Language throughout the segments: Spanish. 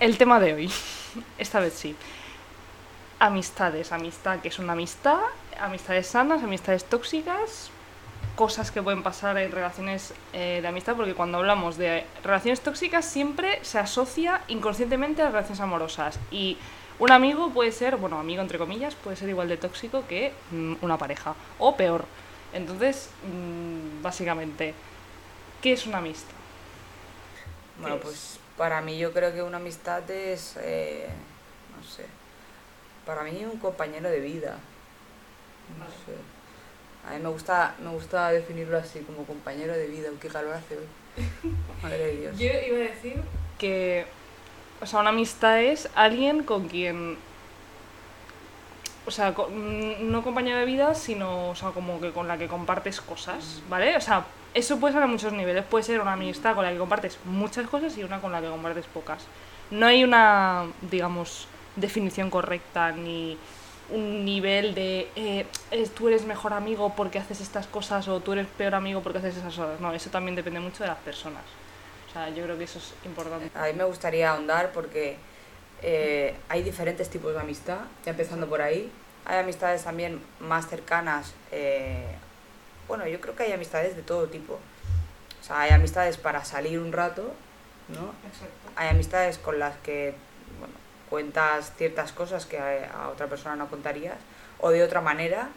el tema de hoy. Esta vez sí. Amistades, amistad, que es una amistad, amistades sanas, amistades tóxicas, cosas que pueden pasar en relaciones eh, de amistad, porque cuando hablamos de relaciones tóxicas siempre se asocia inconscientemente a las relaciones amorosas. Y un amigo puede ser, bueno, amigo entre comillas, puede ser igual de tóxico que mm, una pareja, o peor. Entonces, mm, básicamente, ¿qué es una amistad? Bueno, ¿Qué pues para mí yo creo que una amistad es, eh, no sé, para mí un compañero de vida. No Vale. sé. A mí me gusta, me gusta definirlo así, como compañero de vida. Qué calor hace hoy. Madre de Dios. Yo iba a decir que, o sea, una amistad es alguien con quien, o sea, mm, no compañero de vida, sino, o sea, como que con la que compartes cosas, ¿vale? O sea, eso puede ser a muchos niveles. Puede ser una amistad con la que compartes muchas cosas y una con la que compartes pocas. No hay una, digamos, definición correcta ni un nivel de eh, tú eres mejor amigo porque haces estas cosas o tú eres peor amigo porque haces esas cosas. No, eso también depende mucho de las personas. O sea, yo creo que eso es importante. A mí me gustaría ahondar porque eh, hay diferentes tipos de amistad, ya empezando por ahí. Hay amistades también más cercanas. eh, bueno, yo creo que hay amistades de todo tipo. O sea, hay amistades para salir un rato, ¿no? Exacto. Hay amistades con las que bueno, cuentas ciertas cosas que a, a otra persona no contarías, o de otra manera.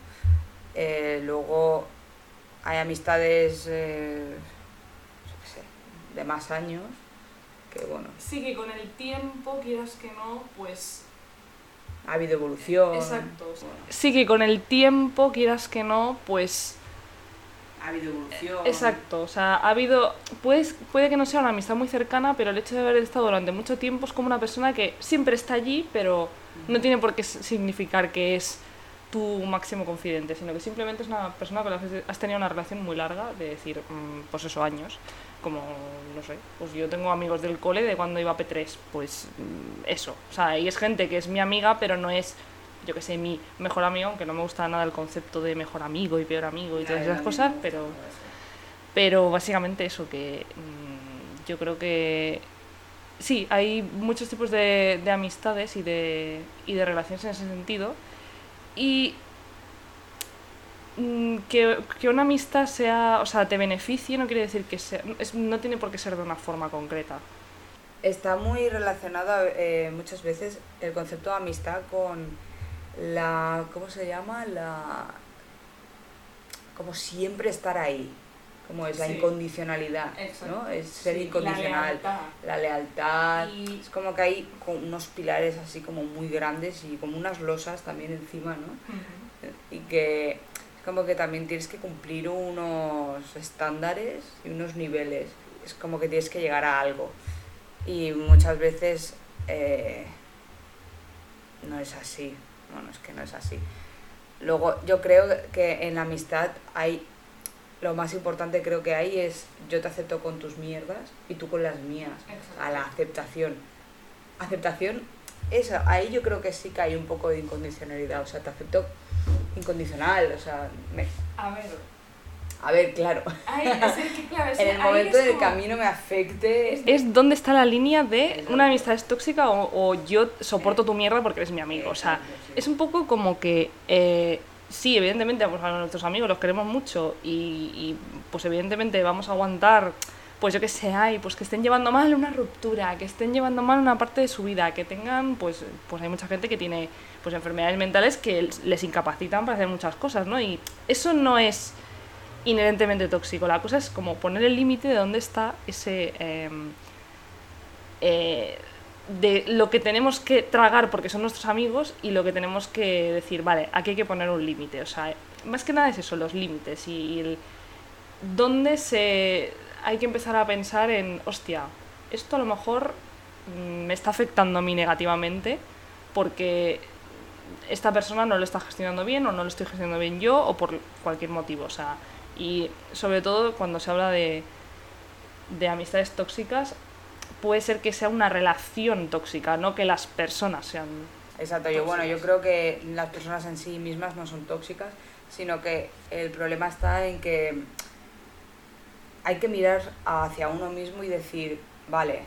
Eh, luego hay amistades, eh, sé, de más años, que bueno, Sí, que con el tiempo, quieras que no, pues... ha habido evolución. Exacto. Sí, que con el tiempo, quieras que no, pues... Ha habido evolución. Exacto, o sea, ha habido... Puedes, puede que no sea una amistad muy cercana, pero el hecho de haber estado durante mucho tiempo es como una persona que siempre está allí, pero no tiene por qué significar que es tu máximo confidente, sino que simplemente es una persona con la que has tenido una relación muy larga, de decir, mm, pues eso, años. Como, no sé, pues yo tengo amigos del cole de cuando iba a P3, pues mm, eso. O sea, y es gente que es mi amiga, pero no es, yo que sé, mi mejor amigo, aunque no me gusta nada el concepto de mejor amigo y peor amigo y todas esas cosas, pero... Pero básicamente eso, que mm, yo creo que sí, hay muchos tipos de, de amistades y de, y de relaciones en ese sentido. Y mm, que, que una amistad sea, o sea, te beneficie no quiere decir que sea, es- no tiene por qué ser de una forma concreta. Está muy relacionado eh, muchas veces el concepto de amistad con la. ¿Cómo se llama? La. Como siempre estar ahí. Como es la Sí. incondicionalidad, Exacto. ¿no? Es ser Sí, la incondicional. lealtad. La lealtad. Y- Es como que hay unos pilares así como muy grandes y como unas losas también encima, ¿no? y que es como que también tienes que cumplir unos estándares y unos niveles. Es como que tienes que llegar a algo. Y muchas veces eh, no es así. Bueno, es que no es así. Luego, yo creo que en la amistad hay. Lo más importante creo que hay es yo te acepto con tus mierdas y tú con las mías. Exacto. A la aceptación. Aceptación, eso, ahí yo creo que sí que hay un poco de incondicionalidad. O sea, te acepto incondicional. O sea, me- A ver, a ver, claro. ay, es que, claro, es En que el momento del como- camino me afecte. es dónde está la línea de una amistad es tóxica o, o yo soporto tu mierda porque eres mi amigo. O sea, es un poco como que eh, sí, evidentemente pues, a nuestros amigos los queremos mucho y, y, pues evidentemente vamos a aguantar, pues yo que sé, ay, pues que estén llevando mal una ruptura, que estén llevando mal una parte de su vida, que tengan, pues, pues hay mucha gente que tiene pues enfermedades mentales que les incapacitan para hacer muchas cosas, ¿no? Y eso no es inherentemente tóxico. La cosa es como poner el límite de dónde está ese... em, eh, de lo que tenemos que tragar porque son nuestros amigos y lo que tenemos que decir, vale, aquí hay que poner un límite. O sea, más que nada es eso, los límites y el dónde se hay que empezar a pensar en, hostia, esto a lo mejor mm, me está afectando a mí negativamente porque esta persona no lo está gestionando bien o no lo estoy gestionando bien yo o por cualquier motivo. O sea, y sobre todo cuando se habla de, de amistades tóxicas, puede ser que sea una relación tóxica, no que las personas sean. Exacto, yo bueno, yo creo que las personas en sí mismas no son tóxicas, sino que el problema está en que hay que mirar hacia uno mismo y decir, vale,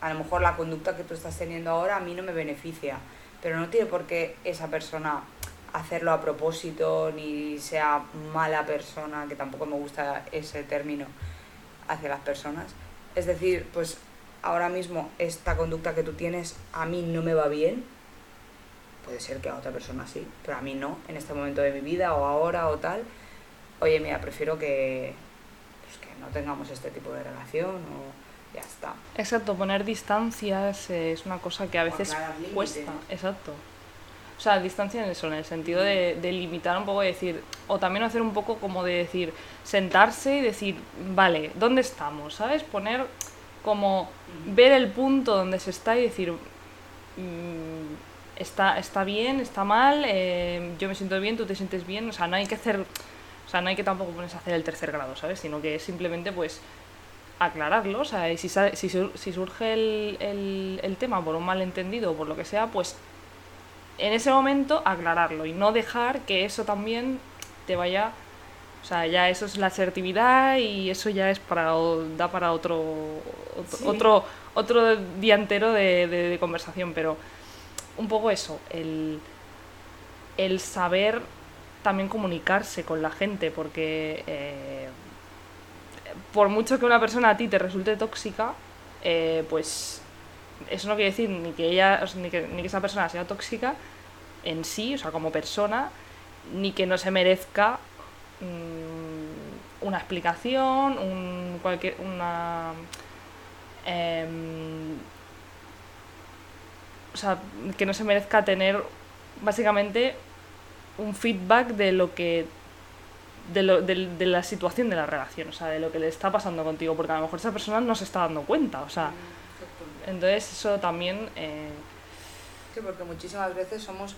a lo mejor la conducta que tú estás teniendo ahora a mí no me beneficia, pero no tiene por qué esa persona hacerlo a propósito ni sea mala persona, que tampoco me gusta ese término hacia las personas. Es decir, pues ahora mismo esta conducta que tú tienes a mí no me va bien, puede ser que a otra persona sí, pero a mí no, en este momento de mi vida o ahora o tal, oye, mira, prefiero que, pues, que no tengamos este tipo de relación o ya está. Exacto, poner distancias es una cosa que a veces cuesta, exacto. O sea, distancia en eso, en el sentido de, de limitar un poco, de decir, o también hacer un poco como de decir, sentarse y decir, vale, ¿dónde estamos? ¿Sabes? Poner como ver el punto donde se está y decir, mm, está, está bien, está mal, eh, yo me siento bien, tú te sientes bien, o sea, no hay que hacer, o sea, no hay que tampoco ponerse a hacer el tercer grado, ¿sabes? Sino que simplemente pues aclararlo, o sea, y si, si, si surge el, el, el tema por un malentendido o por lo que sea, pues en ese momento aclararlo y no dejar que eso también te vaya o sea, ya eso es la asertividad y eso ya es para da para otro otro, otro, día entero de, de, conversación, pero un poco eso, el, el saber también comunicarse con la gente, porque eh, por mucho que una persona a ti te resulte tóxica, eh, pues eso no quiere decir ni que ella ni que, ni que esa persona sea tóxica en sí, o sea, como persona, ni que no se merezca mmm, una explicación, un, cualquier, una... Eh, o sea, que no se merezca tener básicamente un feedback de lo que de, lo, de, de, la situación de la relación, o sea, de lo que le está pasando contigo, porque a lo mejor esa persona no se está dando cuenta, o sea, entonces eso también... Eh... Sí, porque muchísimas veces somos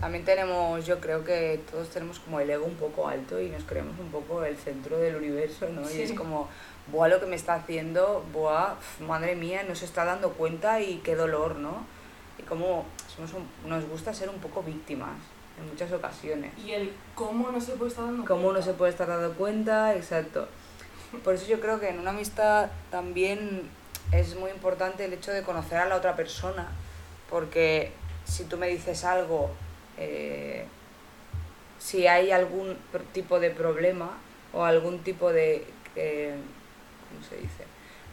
también tenemos, yo creo que todos tenemos como el ego un poco alto y nos creemos un poco el centro del universo, ¿no? Sí. Y es como, buah, lo que me está haciendo, buah, madre mía, no se está dando cuenta y qué dolor, ¿no? Y como somos un, nos gusta ser un poco víctimas en muchas ocasiones. Y el cómo no se puede estar dando cómo cuenta. no se puede estar dando cuenta, exacto. Por eso yo creo que en una amistad también es muy importante el hecho de conocer a la otra persona, porque si tú me dices algo eh, si hay algún tipo de problema o algún tipo de... Eh, ¿Cómo se dice?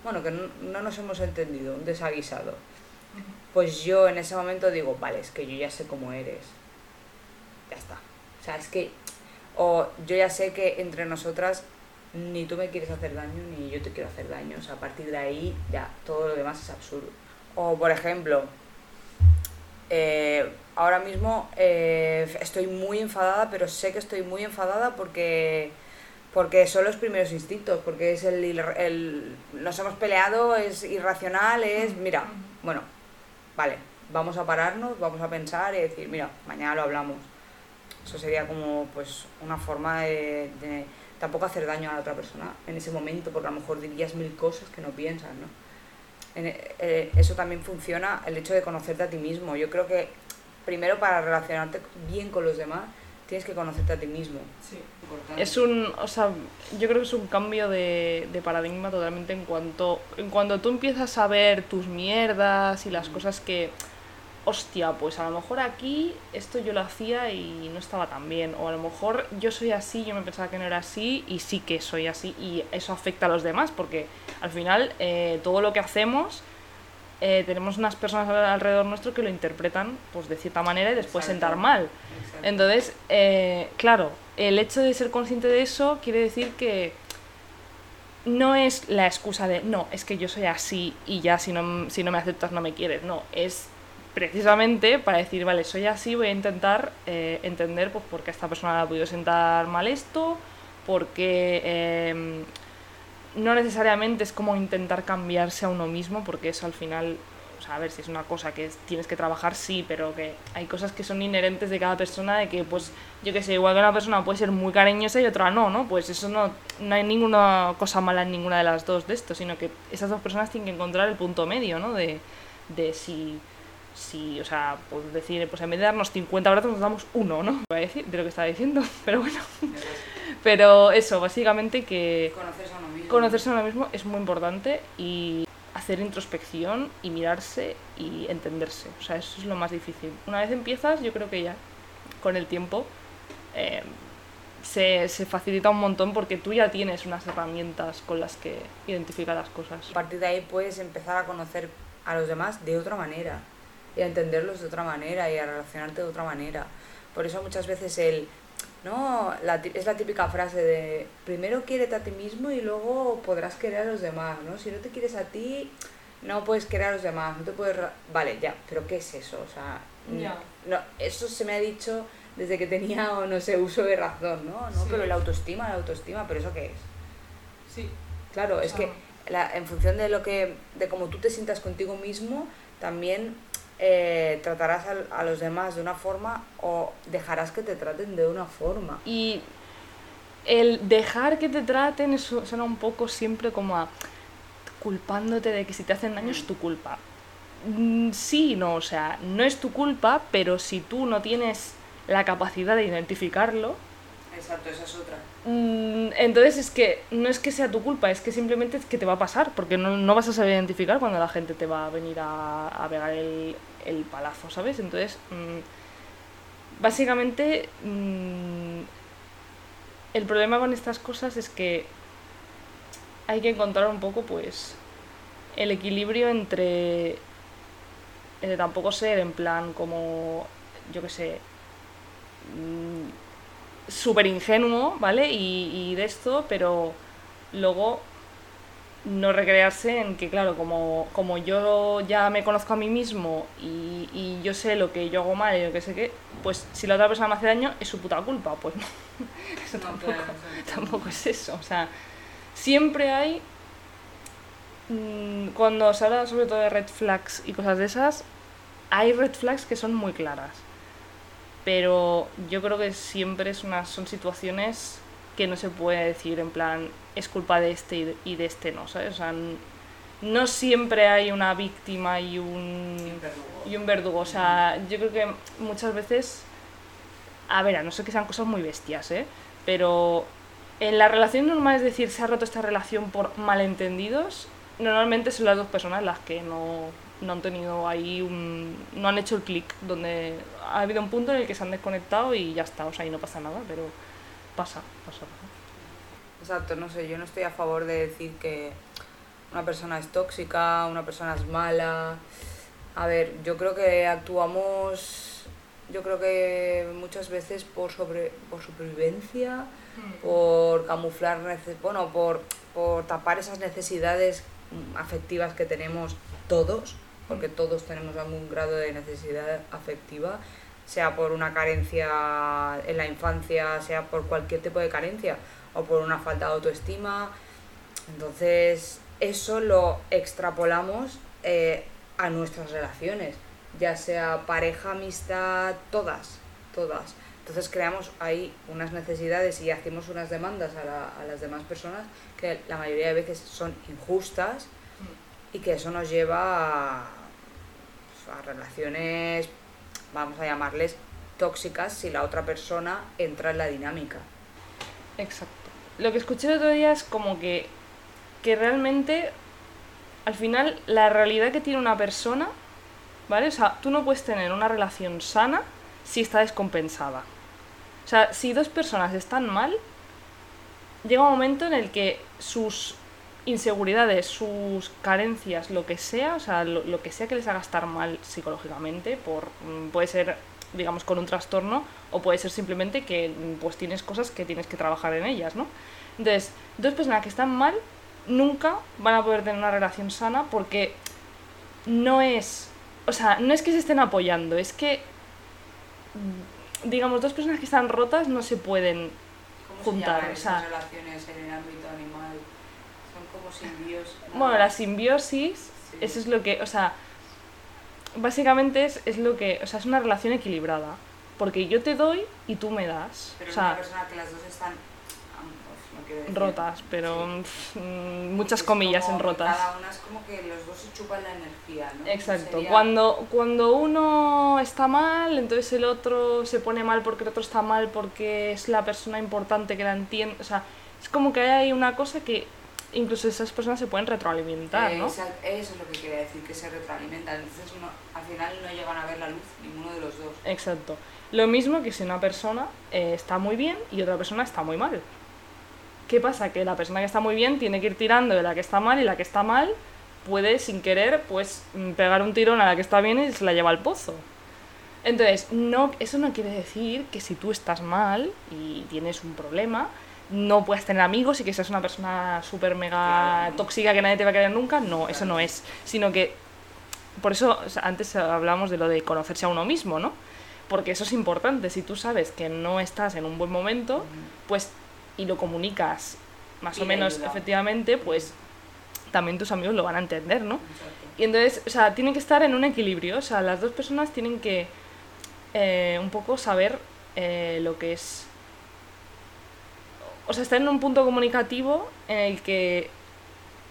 Bueno, que no, no, nos hemos entendido, un desaguisado. Pues yo en ese momento digo, vale, es que yo ya sé cómo eres. Ya está. O sea, es que... O yo ya sé que entre nosotras ni tú me quieres hacer daño ni yo te quiero hacer daño. O sea, a partir de ahí ya todo lo demás es absurdo. O por ejemplo, eh, ahora mismo eh, estoy muy enfadada, pero sé que estoy muy enfadada porque porque son los primeros instintos, porque es el, el nos hemos peleado, es irracional, es, mira, bueno, vale, vamos a pararnos, vamos a pensar y decir, mira, mañana lo hablamos. Eso sería como pues una forma de, de tampoco hacer daño a la otra persona en ese momento, porque a lo mejor dirías mil cosas que no piensas, ¿no? En, eh, eso también funciona el hecho de conocerte a ti mismo. Yo creo que primero para relacionarte bien con los demás tienes que conocerte a ti mismo. Sí. Es un, o sea, yo creo que es un cambio de, de paradigma totalmente en cuanto, en cuanto tú empiezas a ver tus mierdas y las mm. cosas que, hostia, pues a lo mejor aquí esto yo lo hacía y no estaba tan bien, o a lo mejor yo soy así, yo me pensaba que no era así y sí que soy así y eso afecta a los demás porque al final eh, todo lo que hacemos eh, tenemos unas personas alrededor nuestro que lo interpretan pues de cierta manera y después Exacto. sentar mal. Exacto. Entonces, eh, claro, el hecho de ser consciente de eso quiere decir que no es la excusa de no, es que yo soy así y ya si no, si no me aceptas no me quieres, no, es precisamente para decir, vale, soy así, voy a intentar eh, entender pues, por qué a esta persona le ha podido sentar mal esto, porque eh, no necesariamente es como intentar cambiarse a uno mismo, porque eso al final, o sea, a ver si es una cosa que tienes que trabajar, sí, pero que hay cosas que son inherentes de cada persona, de que, pues, yo que sé, igual que una persona puede ser muy cariñosa y otra no, ¿no? Pues eso no, no hay ninguna cosa mala en ninguna de las dos de esto, sino que esas dos personas tienen que encontrar el punto medio, ¿no? De, de si si, o sea, pues decir, pues en vez de darnos 50 brazos nos damos uno, ¿no? Voy a decir de lo que estaba diciendo, pero bueno. Pero eso, básicamente que conocerse a uno mismo, conocerse a uno mismo es muy importante y hacer introspección y mirarse y entenderse. O sea, eso es lo más difícil. Una vez empiezas, yo creo que ya, con el tiempo, eh, se, se, facilita un montón porque tú ya tienes unas herramientas con las que identificar las cosas. A partir de ahí puedes empezar a conocer a los demás de otra manera y a entenderlos de otra manera y a relacionarte de otra manera. Por eso muchas veces el... No, la, es la típica frase de primero quiérete a ti mismo y luego podrás querer a los demás, ¿no? Si no te quieres a ti, no puedes querer a los demás, no te puedes... Vale, ya, pero ¿qué es eso? O sea, no, eso se me ha dicho desde que tenía, no sé, uso de razón, ¿no? ¿no? Pero la autoestima, la autoestima, ¿pero eso qué es? Sí. Claro, es que la, en función de lo que, de cómo tú te sientas contigo mismo, también eh, tratarás a, a, los demás de una forma o dejarás que te traten de una forma. Y el dejar que te traten eso suena un poco siempre como a culpándote de que si te hacen daño es tu culpa. Mm, sí, no, o sea, no es tu culpa, pero si tú no tienes la capacidad de identificarlo. Exacto, esa es otra. Mm, entonces es que no es que sea tu culpa, es que simplemente es que te va a pasar, porque no, no vas a saber identificar cuando la gente te va a venir a, a pegar el, el palazo, ¿sabes? Entonces, mmm, básicamente, mmm, el problema con estas cosas es que hay que encontrar un poco, pues, el equilibrio entre, entre tampoco ser en plan como, yo qué sé, mmm, súper ingenuo, ¿vale? Y, y de esto, pero luego no recrearse en que, claro, como, como yo ya me conozco a mí mismo y, y, yo sé lo que yo hago mal y lo que sé que, pues si la otra persona me hace daño es su puta culpa, pues no, eso no, tampoco, claro, tampoco es eso. O sea, siempre hay, mmm, cuando se habla sobre todo de red flags y cosas de esas, hay red flags que son muy claras. Pero yo creo que siempre es una, son situaciones que no se puede decir en plan es culpa de este y de este no, ¿sabes? O sea, no siempre hay una víctima y un, y un verdugo. O sea, yo creo que muchas veces, a ver, a no ser que sean cosas muy bestias, ¿eh? Pero en la relación normal, es decir, se ha roto esta relación por malentendidos, normalmente son las dos personas las que no, no han tenido ahí un... no han hecho el clic, donde ha habido un punto en el que se han desconectado y ya está, o sea, y no pasa nada, pero pasa, pasa. Exacto, no sé, yo no estoy a favor de decir que una persona es tóxica, una persona es mala. A ver, yo creo que actuamos, yo creo que muchas veces por, sobre, por supervivencia, mm. por camuflar, bueno, por, por tapar esas necesidades afectivas que tenemos todos, porque mm. todos tenemos algún grado de necesidad afectiva, sea por una carencia en la infancia, sea por cualquier tipo de carencia o por una falta de autoestima. Entonces, eso lo extrapolamos eh, a nuestras relaciones, ya sea pareja, amistad, todas, todas. Entonces creamos ahí unas necesidades y hacemos unas demandas a, la, a las demás personas que la mayoría de veces son injustas y que eso nos lleva a, a relaciones, vamos a llamarles, tóxicas si la otra persona entra en la dinámica. Exacto lo que escuché el otro día es como que, que realmente, al final, la realidad que tiene una persona, ¿vale? O sea, tú no puedes tener una relación sana si está descompensada. O sea, si dos personas están mal, llega un momento en el que sus inseguridades, sus carencias, lo que sea, o sea, lo, lo, que sea que les haga estar mal psicológicamente, por, mm, puede ser, digamos, con un trastorno, o puede ser simplemente que mm, pues tienes cosas que tienes que trabajar en ellas, ¿no? Entonces, dos personas que están mal nunca van a poder tener una relación sana porque no es, o sea, no es que se estén apoyando, es que, digamos, dos personas que están rotas no se pueden ¿Cómo juntar. Se o sea, relaciones en el ámbito animal son como simbiosis. Bueno, la simbiosis, sí. eso es lo que, o sea, básicamente es, es lo que, o sea, es una relación equilibrada. Porque yo te doy y tú me das. Pero o sea, una persona que las dos están no rotas, pero sí. mm, muchas comillas en rotas. Cada una es como que los dos se chupan la energía, ¿no? Exacto. Sería- Cuando, cuando uno está mal, entonces el otro se pone mal porque el otro está mal porque es la persona importante que la entiende. O sea, es como que hay una cosa que incluso esas personas se pueden retroalimentar, ¿no? Eso es lo que quería decir, que se retroalimentan. Entonces al final no llegan a ver la luz ninguno de los dos. Exacto. Lo mismo que si una persona eh, está muy bien y otra persona está muy mal. ¿Qué pasa? Que la persona que está muy bien tiene que ir tirando de la que está mal y la que está mal puede sin querer pues mm, pegar un tirón a la que está bien y se la lleva al pozo. Entonces, no, eso no quiere decir que si tú estás mal y tienes un problema, no puedes tener amigos y que seas una persona súper mega tóxica que nadie te va a querer nunca. No, eso no es. Sino que, por eso antes hablábamos de lo de conocerse a uno mismo, ¿no? Porque eso es importante. Si tú sabes que no estás en un buen momento, pues, y lo comunicas más o menos efectivamente, pues también tus amigos lo van a entender, ¿no? Y entonces, o sea, tienen que estar en un equilibrio. O sea, las dos personas tienen que eh, un poco saber eh, lo que es... O sea, estar en un punto comunicativo en el que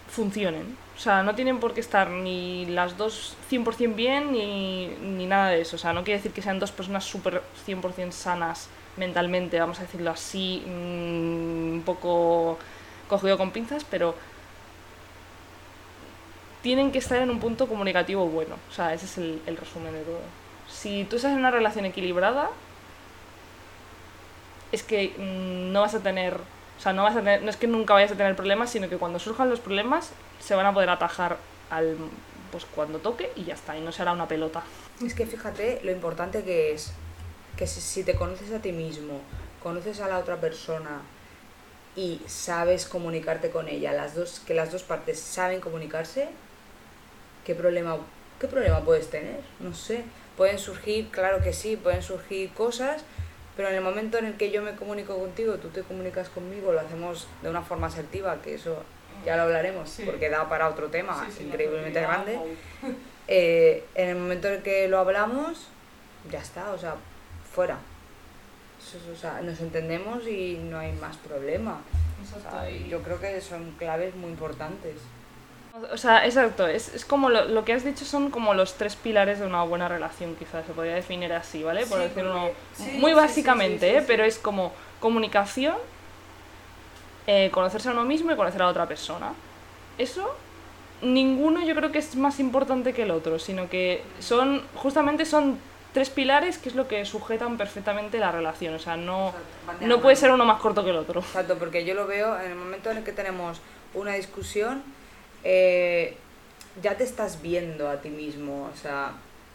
funcionen. O sea, no tienen por qué estar ni las dos 100% bien ni, ni nada de eso. O sea, no quiere decir que sean dos personas súper 100% sanas mentalmente, vamos a decirlo así, mm, un poco cogido con pinzas, pero tienen que estar en un punto comunicativo bueno. O sea, ese es el, el resumen de todo si tú estás en una relación equilibrada, es que mm, no vas a tener, o sea, no vas a tener, no es que nunca vayas a tener problemas, sino que cuando surjan los problemas se van a poder atajar al, pues cuando toque y ya está, y no será una pelota. Es que fíjate lo importante que es que si te conoces a ti mismo, conoces a la otra persona y sabes comunicarte con ella, las dos, que las dos partes saben comunicarse, ¿qué problema, qué problema puedes tener? No sé pueden surgir, claro que sí, pueden surgir cosas, pero en el momento en el que yo me comunico contigo, tú te comunicas conmigo, lo hacemos de una forma asertiva, que eso ya lo hablaremos, porque da para otro tema increíblemente grande. Eh, en el momento en el que lo hablamos, ya está, o sea, fuera. o sea, nos entendemos y no hay más problema. yo creo que son claves muy importantes. O sea, exacto, es, es como lo, lo, que has dicho son como los tres pilares de una buena relación, quizás se podría definir así, ¿vale? Por decirlo muy básicamente, ¿eh? pero es como comunicación, eh, conocerse a uno mismo y conocer a otra persona. Eso, ninguno yo creo que es más importante que el otro, sino que son, justamente son tres pilares que es lo que sujetan perfectamente la relación, o sea, no, no puede ser uno más corto que el otro. Exacto, porque yo lo veo en el momento en el que tenemos una discusión eh, ya te estás viendo a ti mismo, o sea,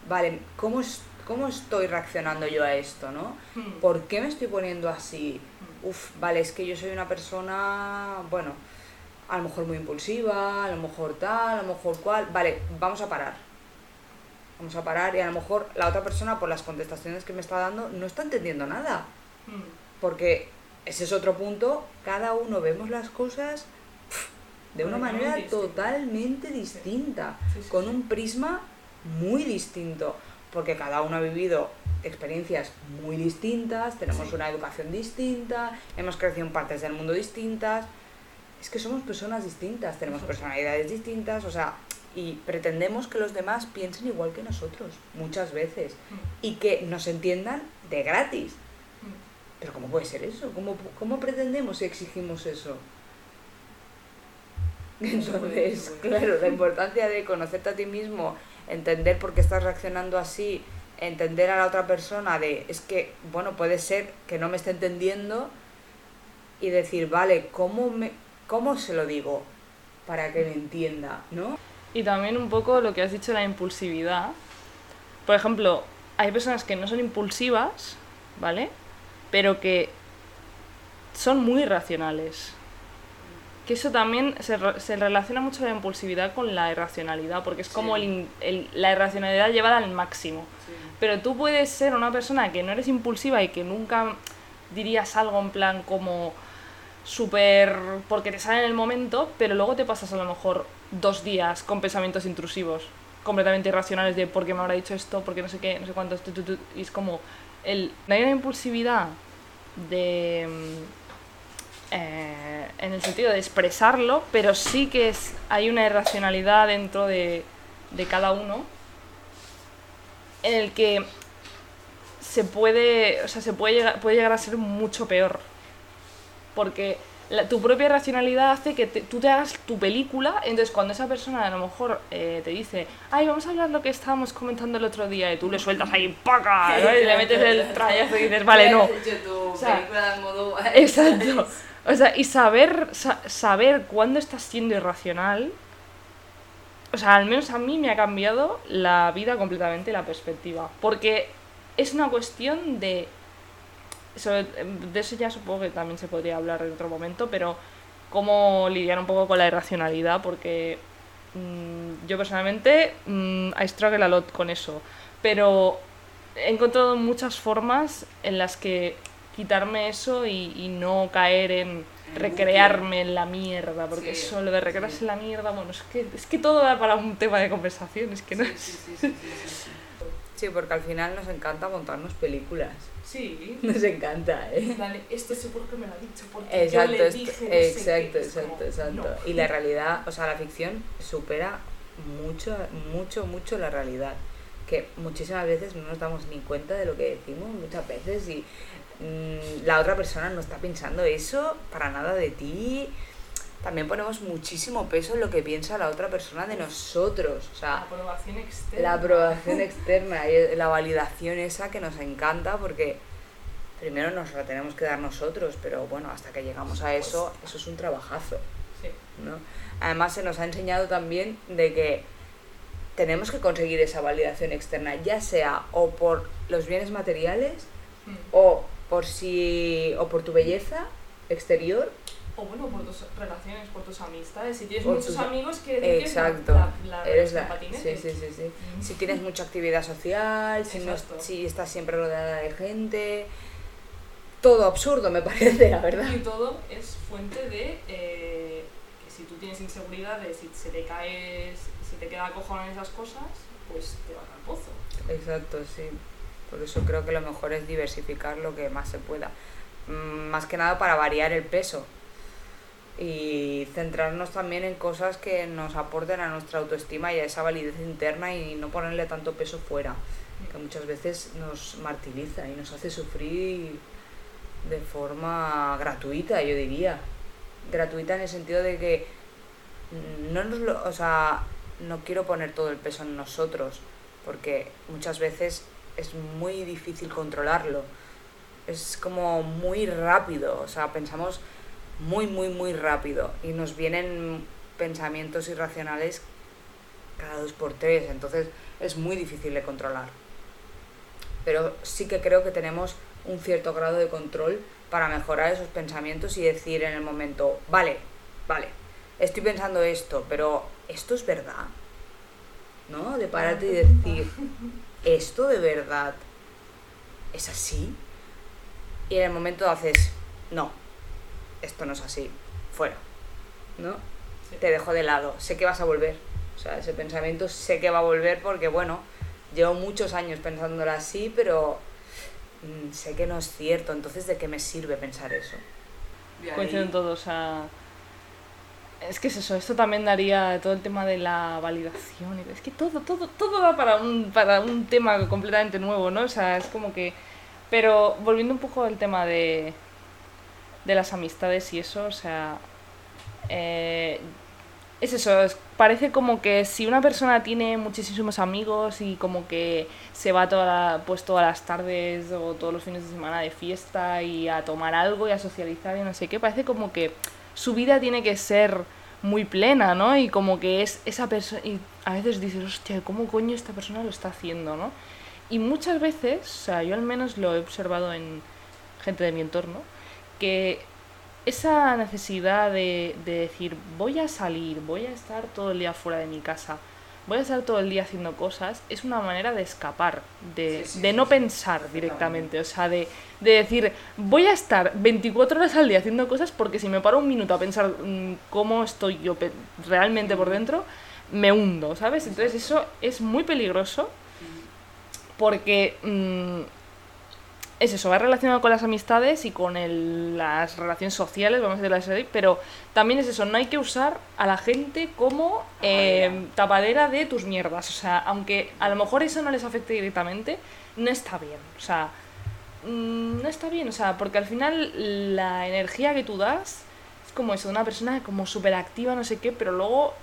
vale, ¿cómo, cómo estoy reaccionando yo a esto, no? Hmm. ¿Por qué me estoy poniendo así? Hmm. Uf, vale, es que yo soy una persona, bueno, a lo mejor muy impulsiva, a lo mejor tal, a lo mejor cual, vale, vamos a parar. Vamos a parar y a lo mejor la otra persona por las contestaciones que me está dando no está entendiendo nada. Hmm. Porque ese es otro punto, cada uno vemos las cosas de una manera totalmente distinta, con un prisma muy distinto, porque cada uno ha vivido experiencias muy distintas, tenemos una educación distinta, hemos crecido en partes del mundo distintas, es que somos personas distintas, tenemos personalidades distintas, o sea, y pretendemos que los demás piensen igual que nosotros, muchas veces, mm. y que nos entiendan de gratis. Mm. Pero ¿cómo puede ser eso? ¿Cómo, cómo pretendemos y exigimos eso? Entonces, claro, la importancia de conocerte a ti mismo, entender por qué estás reaccionando así, entender a la otra persona de, es que, bueno, puede ser que no me esté entendiendo y decir, vale, ¿cómo, me, cómo se lo digo para que me entienda, ¿no? Y también un poco lo que has dicho de la impulsividad. Por ejemplo, hay personas que no son impulsivas, ¿vale? Pero que son muy racionales que eso también se, se, relaciona mucho la impulsividad con la irracionalidad, porque es como el, la irracionalidad llevada al máximo. Pero tú puedes ser una persona que no eres impulsiva y que nunca dirías algo en plan como súper porque te sale en el momento, pero luego te pasas a lo mejor dos días con pensamientos intrusivos, completamente irracionales de por qué me habrá dicho esto, por qué no sé qué, no sé cuánto, y es como el, la impulsividad de eh, en el sentido de expresarlo, pero sí que es, hay una irracionalidad dentro de, de cada uno en el que se puede, o sea, se puede llegar, puede llegar a ser mucho peor. Porque la- tu propia racionalidad hace que te- tú te hagas tu película, entonces cuando esa persona a lo mejor eh, te dice, ay, vamos a hablar lo que estábamos comentando el otro día, y tú le sueltas ahí, ¡paca! ¿no? Y le metes el trayazo y dices, vale, no. Has hecho tu O sea, película de modo... Exacto. O sea, y saber, sa- saber cuándo estás siendo irracional, o sea, al menos a mí me ha cambiado la vida completamente, la perspectiva. Porque es una cuestión de... sobre- de eso ya supongo que también se podría hablar en otro momento, pero cómo lidiar un poco con la irracionalidad, porque mm, yo personalmente mm, I struggle a lot con eso. Pero he encontrado muchas formas en las que quitarme eso y, y no caer en recrearme en la mierda, porque Sí, eso, lo de recrearse sí. en la mierda, bueno, es que, es que todo da para un tema de conversación, es que no Sí, es... sí, sí, sí, sí, sí, sí. Sí, porque al final nos encanta montarnos películas. Sí, Nos encanta, ¿eh? Dale, esto seguro que me lo ha dicho porque Exacto, yo le esto- dije no sé qué. exacto, Es como, exacto, exacto. no. Y la realidad, o sea, la ficción supera mucho, mucho, mucho la realidad. Que muchísimas veces no nos damos ni cuenta de lo que decimos, muchas veces, y la otra persona no está pensando eso para nada de ti. También ponemos muchísimo peso en lo que piensa la otra persona de nosotros. O La sea, aprobación externa. la aprobación externa y la validación esa que nos encanta porque primero nos la tenemos que dar nosotros, pero bueno, hasta que llegamos a eso, eso es un trabajazo, Sí. ¿no? Además se nos ha enseñado también de que tenemos que conseguir esa validación externa, ya sea o por los bienes materiales Mm. o por si o por tu belleza exterior O bueno, por tus relaciones, por tus amistades. Si tienes Por muchos tus- amigos, quiere decir Exacto, que la, la, eres la... patinete. Sí, sí, sí, sí. Mm. Si tienes mucha actividad social, si, no, Exacto. si estás siempre rodeada de gente... Todo absurdo, me parece, la verdad. Y todo es fuente de eh, que si tú tienes inseguridades, si se te caes, si te queda cojón en esas cosas, pues te van al pozo. Exacto, sí. Por eso creo que lo mejor es diversificar lo que más se pueda. Mm, Más que nada para variar el peso. Y centrarnos también en cosas que nos aporten a nuestra autoestima y a esa validez interna y no ponerle tanto peso fuera, que muchas veces nos martiriza y nos hace sufrir de forma gratuita, yo diría. Gratuita en el sentido de que no nos lo, o sea, no quiero poner todo el peso en nosotros, porque muchas veces es muy difícil controlarlo. Es como muy rápido, o sea, pensamos muy, muy, muy rápido y nos vienen pensamientos irracionales cada dos por tres, entonces es muy difícil de controlar. Pero sí que creo que tenemos un cierto grado de control para mejorar esos pensamientos y decir en el momento, vale, vale, estoy pensando esto, pero ¿esto es verdad? ¿No? De pararte y decir, ¿esto de verdad es así? Y en el momento haces, no, esto no es así, fuera, ¿no? Sí. Te dejo de lado, sé que vas a volver. O sea, ese pensamiento sé que va a volver porque, bueno, llevo muchos años pensándolo así, pero mm, sé que no es cierto, entonces ¿de qué me sirve pensar eso? Coinciden todos, o sea... Es que es eso, esto también daría todo el tema de la validación. Es que todo, todo, todo da para un, para un tema completamente nuevo, ¿no? O sea, es como que... Pero volviendo un poco al tema de, de las amistades y eso, o sea... eh, es eso, es- parece como que si una persona tiene muchísimos amigos y como que se va toda pues todas las tardes o todos los fines de semana de fiesta y a tomar algo y a socializar y no sé qué, parece como que su vida tiene que ser muy plena, ¿no? Y como que es esa persona, y a veces dices, hostia, ¿cómo coño esta persona lo está haciendo, ¿no? Y muchas veces, o sea, yo al menos lo he observado en gente de mi entorno, que esa necesidad de, de decir, voy a salir, voy a estar todo el día fuera de mi casa, voy a estar todo el día haciendo cosas, es una manera de escapar, de, Sí, sí, de sí, no sí, pensar directamente, o sea, de, de decir, voy a estar 24 horas al día haciendo cosas porque si me paro un minuto a pensar mm, cómo estoy yo realmente por dentro, me hundo, ¿sabes? Entonces eso es muy peligroso porque mm, es eso, va relacionado con las amistades y con el- las relaciones sociales, vamos a decirlo así, pero también es eso, no hay que usar a la gente como eh, tapadera de tus mierdas. O sea, aunque a lo mejor eso no les afecte directamente, no está bien. O sea, mm, no está bien, o sea, porque al final la energía que tú das como eso, una persona como súper activa, no sé qué, pero luego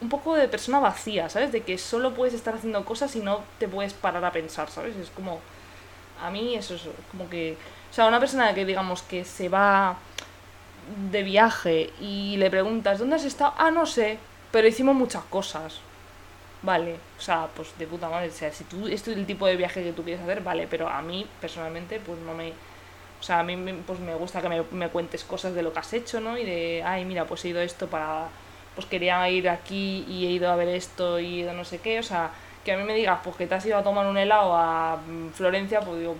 un poco de persona vacía, ¿sabes? De que solo puedes estar haciendo cosas y no te puedes parar a pensar, ¿sabes? Es como, a mí eso es como que, o sea, una persona que digamos que se va de viaje y le preguntas, ¿dónde has estado? Ah, no sé, pero hicimos muchas cosas. Vale, o sea, pues de puta madre, o sea, si tú, esto es el tipo de viaje que tú quieres hacer, vale, pero a mí personalmente pues no me... O sea, a mí pues me gusta que me, me cuentes cosas de lo que has hecho, ¿no? Y de, ay, mira, pues he ido esto para... Pues quería ir aquí y he ido a ver esto y he ido no sé qué, o sea, que a mí me digas, pues que te has ido a tomar un helado a mm, Florencia, pues digo,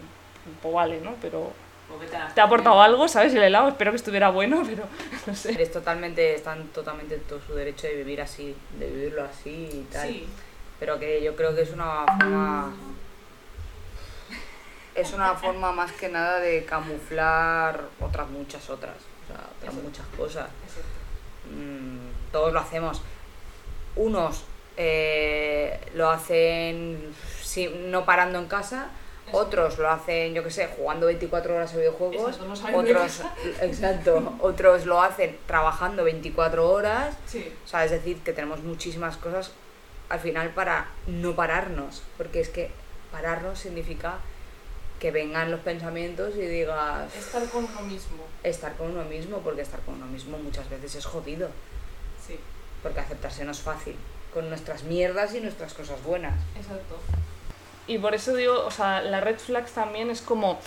pues vale, ¿no? Pero te ha aportado algo, ¿sabes? El helado, espero que estuviera bueno, pero no sé. Es totalmente, están totalmente en todo su derecho de vivir así, de vivirlo así y tal. Sí. Pero que yo creo que es una forma. Es una forma más que nada de camuflar otras muchas otras. O sea, otras muchas cosas. Mm, todos lo hacemos. Unos eh, lo hacen si- no parando en casa, otros lo hacen, yo qué sé, jugando 24 horas a videojuegos, Exacto, no otros, exacto, otros lo hacen trabajando 24 horas, Sí. o sea, es decir, que tenemos muchísimas cosas al final para no pararnos, porque es que pararnos significa que vengan los pensamientos y digas Estar con uno mismo. estar con uno mismo, porque estar con uno mismo muchas veces es jodido, Sí, porque aceptarse no es fácil, con nuestras mierdas y nuestras cosas buenas. exacto. Y por eso digo, o sea, las red flags también es como.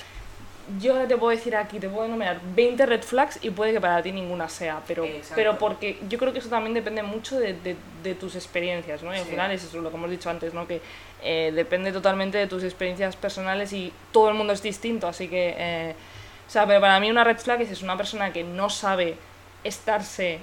Yo ahora te puedo decir aquí, te puedo enumerar 20 red flags y puede que para ti ninguna sea, pero, Exacto. pero porque yo creo que eso también depende mucho de, de, de tus experiencias, ¿no? Y al Sí. final es eso lo que hemos dicho antes, ¿no? Que eh, depende totalmente de tus experiencias personales y todo el mundo es distinto, así que... eh, o sea, pero para mí una red flag es, es una persona que no sabe estarse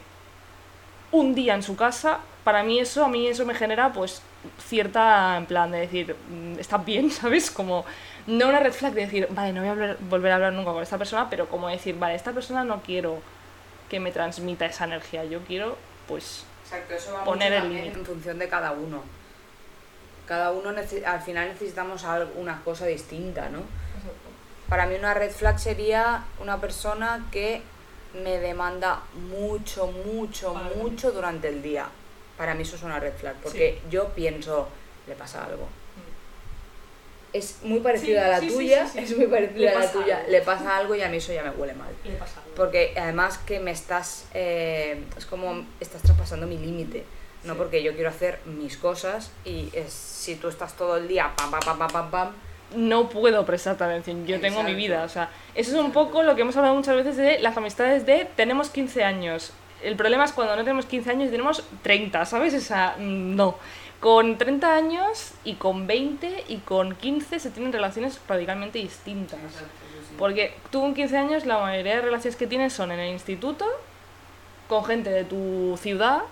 un día en su casa, para mí eso, a mí eso me genera pues cierta, en plan de decir, mm, ¿estás bien? ¿Sabes? Como, no una red flag de decir, vale, no voy a hablar- volver a hablar nunca con esta persona, pero como decir, vale, esta persona no quiero que me transmita esa energía, yo quiero, pues, Exacto, eso va Poner el también límite. en función de cada uno. Cada uno al final necesitamos una cosa distinta, ¿no? Para mí una red flag sería una persona que me demanda mucho, mucho, Vale. mucho durante el día. Para mí eso es una red flag, porque yo pienso, le pasa algo. Es muy parecida Sí, a la sí, sí, tuya, sí, sí. es muy parecida a la tuya, algo. le pasa algo y a mí eso ya me huele mal. le pasa algo. Porque además que me estás, eh, es como estás traspasando mi límite, ¿no? Sí. Porque yo quiero hacer mis cosas y es, si tú estás todo el día pam, pam, pam, pam, pam, pam, no puedo prestar atención, yo tengo mi Exacto. vida, o sea, eso es un poco lo que hemos hablado muchas veces de las amistades de tenemos 15 años. El problema es cuando no tenemos 15 años y tenemos 30, ¿sabes? O sea, mm, no. Con 30 años y con 20 y con 15 se tienen relaciones radicalmente distintas. Porque tú con 15 años la mayoría de relaciones que tienes son en el instituto, con gente de tu ciudad,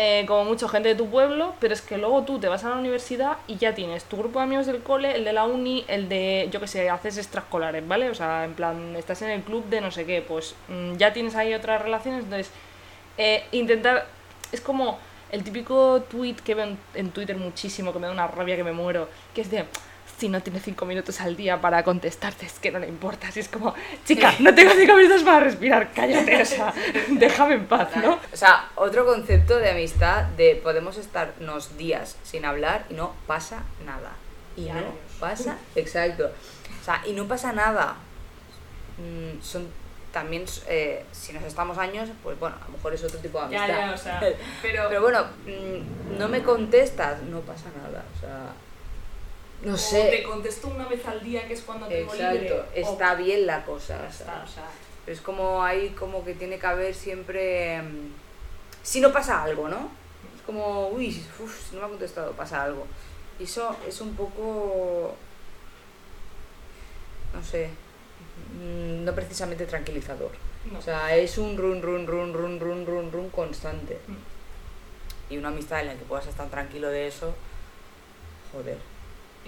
eh, como mucho gente de tu pueblo, pero es que luego tú te vas a la universidad y ya tienes tu grupo de amigos del cole, el de la uni, el de, yo que sé, haces extraescolares, ¿vale? O sea, en plan, estás en el club de no sé qué, pues mm, ya tienes ahí otras relaciones, entonces eh, intentar, es como el típico tweet que veo en, en Twitter muchísimo, que me da una rabia que me muero, que es de, si no tienes cinco minutos al día para contestarte, es que no le importa, si es como, chica, no tengo cinco minutos para respirar, cállate, o sea, déjame en paz, ¿no? O sea, otro concepto de amistad de podemos estarnos días sin hablar y no pasa nada. Y no años. pasa, exacto. O sea, y no pasa nada. Mm, son también, eh, si nos estamos años, pues bueno, a lo mejor es otro tipo de amistad. ya, o sea, pero- pero bueno, mm, no me contestas, no pasa nada. O sea, no O sé. te contesto una vez al día, que es cuando tengo libre. Exacto, o- está bien la cosa. O sea, está, o sea, es como ahí como que tiene que haber siempre... mm, Si no pasa algo, ¿no? Es como, uy, uf, si no me ha contestado, pasa algo. Y eso es un poco... No sé, mm, no precisamente tranquilizador. no. O sea, es un run, run, run, run, run, run, run constante. Mm. Y una amistad en la que puedas estar tranquilo de eso, joder.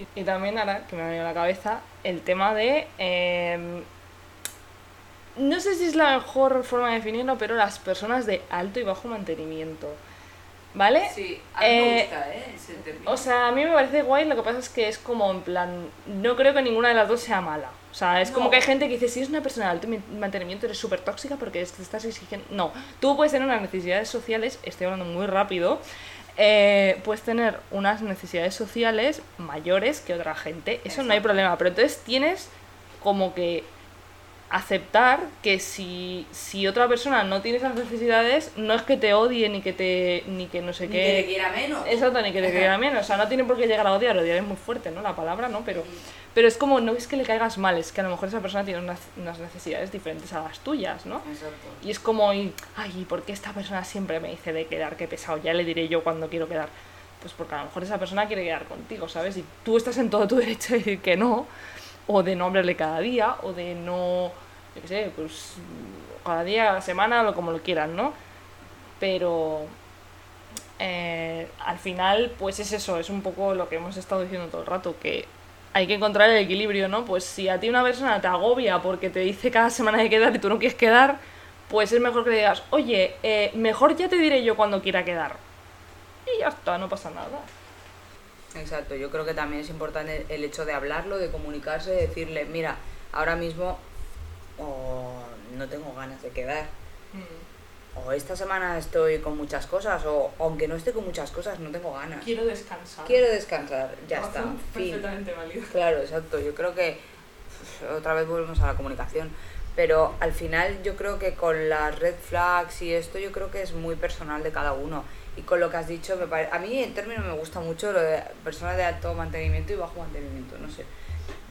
Y, y también ahora que me ha venido a la cabeza el tema de em, no sé si es la mejor forma de definirlo, pero las personas de alto y bajo mantenimiento. ¿Vale? Sí, a mí me Eh, gusta, ¿eh? Ese término. O sea, a mí me parece guay, lo que pasa es que es como en plan, no creo que ninguna de las dos sea mala. O sea, es como que hay gente que dice, si eres una persona de alto mi- mantenimiento eres súper tóxica porque estás exigiendo... No, tú puedes tener unas necesidades sociales, estoy hablando muy rápido, eh, puedes tener unas necesidades sociales mayores que otra gente, eso no hay problema, pero entonces tienes como que aceptar que si, si otra persona no tiene esas necesidades, no es que te odie ni que te ni que no sé Ni qué. que te quiera menos. Exacto, ni que te Ajá. quiera menos. O sea, no tiene por qué llegar a odiar. Odiar es muy fuerte, ¿no? La palabra, ¿no? Pero, pero es como, no es que le caigas mal, es que a lo mejor esa persona tiene unas, unas necesidades diferentes a las tuyas, ¿no? Exacto. Y es como, y, ay, ¿por qué esta persona siempre me dice de quedar? Qué pesado, ya le diré yo cuando quiero quedar. Pues porque a lo mejor esa persona quiere quedar contigo, ¿sabes? Y tú estás en todo tu derecho de decir que no, o de no hablarle cada día, o de no, yo qué sé, pues cada día, cada semana, o como lo quieran, ¿no? Pero eh, al final, pues es eso, es un poco lo que hemos estado diciendo todo el rato, que hay que encontrar el equilibrio, ¿no? Pues si a ti una persona te agobia porque te dice cada semana de quedar y tú no quieres quedar, pues es mejor que le digas, oye, eh, mejor ya te diré yo cuando quiera quedar. Y ya está, no pasa nada. Exacto, yo creo que también es importante el hecho de hablarlo, de comunicarse, de decirle, mira, ahora mismo o no tengo ganas de quedar, o esta semana estoy con muchas cosas, o aunque no esté con muchas cosas, no tengo ganas. Quiero descansar. Quiero descansar, ya está, fin. Perfectamente válido. Claro, exacto. Yo creo que otra vez volvemos a la comunicación. Pero al final yo creo que con las red flags y esto yo creo que es muy personal de cada uno. Y con lo que has dicho, me pare- a mí en término me gusta mucho lo de personas de alto mantenimiento y bajo mantenimiento. No sé.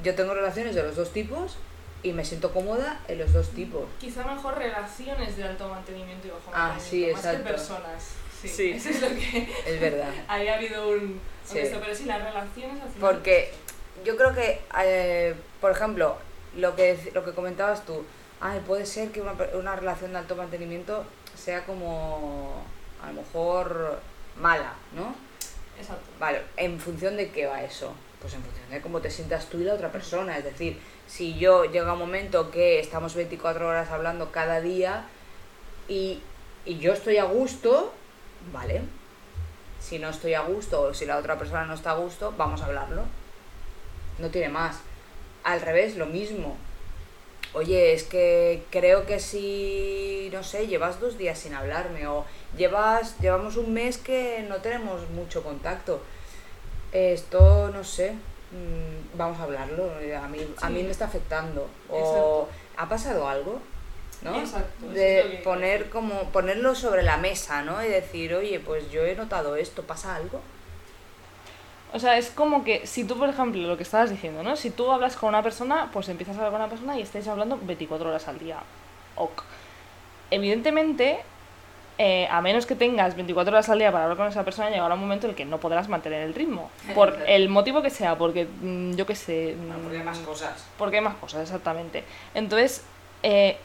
Yo tengo relaciones de los dos tipos y me siento cómoda en los dos tipos. Quizá mejor relaciones de alto mantenimiento y bajo Ah, mantenimiento, sí, más que personas. Sí, Sí. eso es lo que... Es verdad. Ahí ha habido un... Sí. esto, pero sí, las relaciones al final... Porque yo creo que, eh, por ejemplo, lo que, lo que comentabas tú, ay, puede ser que una, per- una relación de alto mantenimiento sea como, a lo mejor, mala, ¿no? Exacto. Vale, ¿en función de qué va eso? Pues en función de cómo te sientas tú y la otra persona. Es decir, si yo llega un momento que estamos 24 horas hablando cada día y, y yo estoy a gusto, vale. Si no estoy a gusto o si la otra persona no está a gusto, vamos a hablarlo. No tiene más. Al revés, lo mismo. Oye, es que creo que si, no sé, llevas dos días sin hablarme o llevas, llevamos un mes que no tenemos mucho contacto. Esto, no sé, mm, vamos a hablarlo. eh, A mí, a mí me está afectando. O ha pasado algo, ¿no? Exacto, De es poner como ponerlo sobre la mesa, ¿no? Y decir, oye, pues yo he notado esto, ¿pasa algo? O sea, es como que si tú, por ejemplo, lo que estabas diciendo, ¿no? Si tú hablas con una persona, pues empiezas a hablar con una persona y estáis hablando 24 horas al día. Ok. Evidentemente, eh, a menos que tengas 24 horas al día para hablar con esa persona, llegará un momento en el que no podrás mantener el ritmo. Por el motivo que sea, porque mm, yo qué sé. mm, cosas. porque hay más cosas, exactamente. Entonces, eh,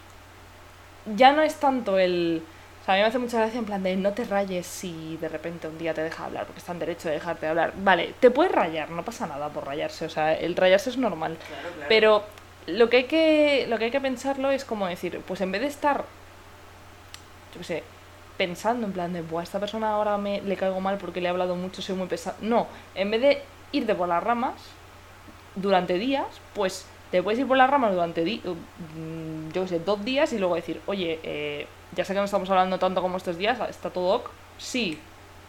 ya no es tanto el... O sea, a mí me hace mucha gracia en plan de no te rayes si de repente un día te deja hablar, porque está en derecho de dejarte hablar. Vale, te puedes rayar, no pasa nada por rayarse, o sea, el rayarse es normal. Claro, claro. Pero lo que hay que, lo que, hay que pensarlo es como decir, pues en vez de estar, yo qué sé, pensando en plan de, Buah, esta persona ahora me, le caigo mal porque le he hablado mucho, soy muy pesado. No, en vez de irte por las ramas durante días, pues te puedes ir por las ramas durante, di- mm, yo qué sé, dos días y luego decir, oye, eh, ya sé que no estamos hablando tanto como estos días, ¿está todo ok? Sí,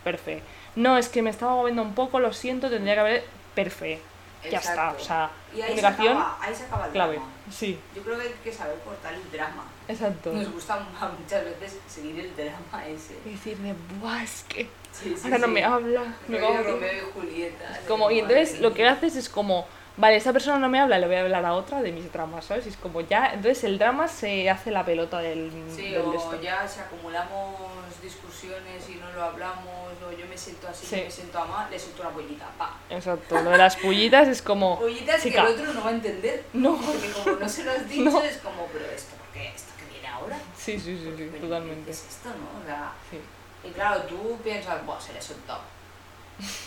perfecto. No, es que me estaba moviendo un poco, lo siento, tendría que haber... Perfecto. Ya está, o sea, Y ahí se, acaba, ahí se acaba el clave. drama. Sí, Yo creo que hay que saber cortar el drama. exacto. Nos gusta mu- muchas veces seguir el drama ese. Y decirle, buah, es que Sí, sí, ahora no me habla. me cago en- Romeo y Julieta. Como, y entonces lo que haces es como, vale, esta persona no me habla, le voy a hablar a otra de mis dramas, ¿sabes? Y es como ya, entonces el drama se hace la pelota del, Sí, del o ya si acumulamos discusiones y no lo hablamos, o yo me siento así, Sí. yo me siento a mal, le suelto una pollita, pa. Exacto, lo de las pullitas es como, Pollitas chica, que el otro no va a entender. no, Porque como no se lo has dicho, No. es como, pero esto, ¿por qué? ¿Esto que viene ahora? sí, sí, sí, sí, totalmente. ¿Qué es esto, no? O sea, Sí. y claro, tú piensas, buah, se le soltado.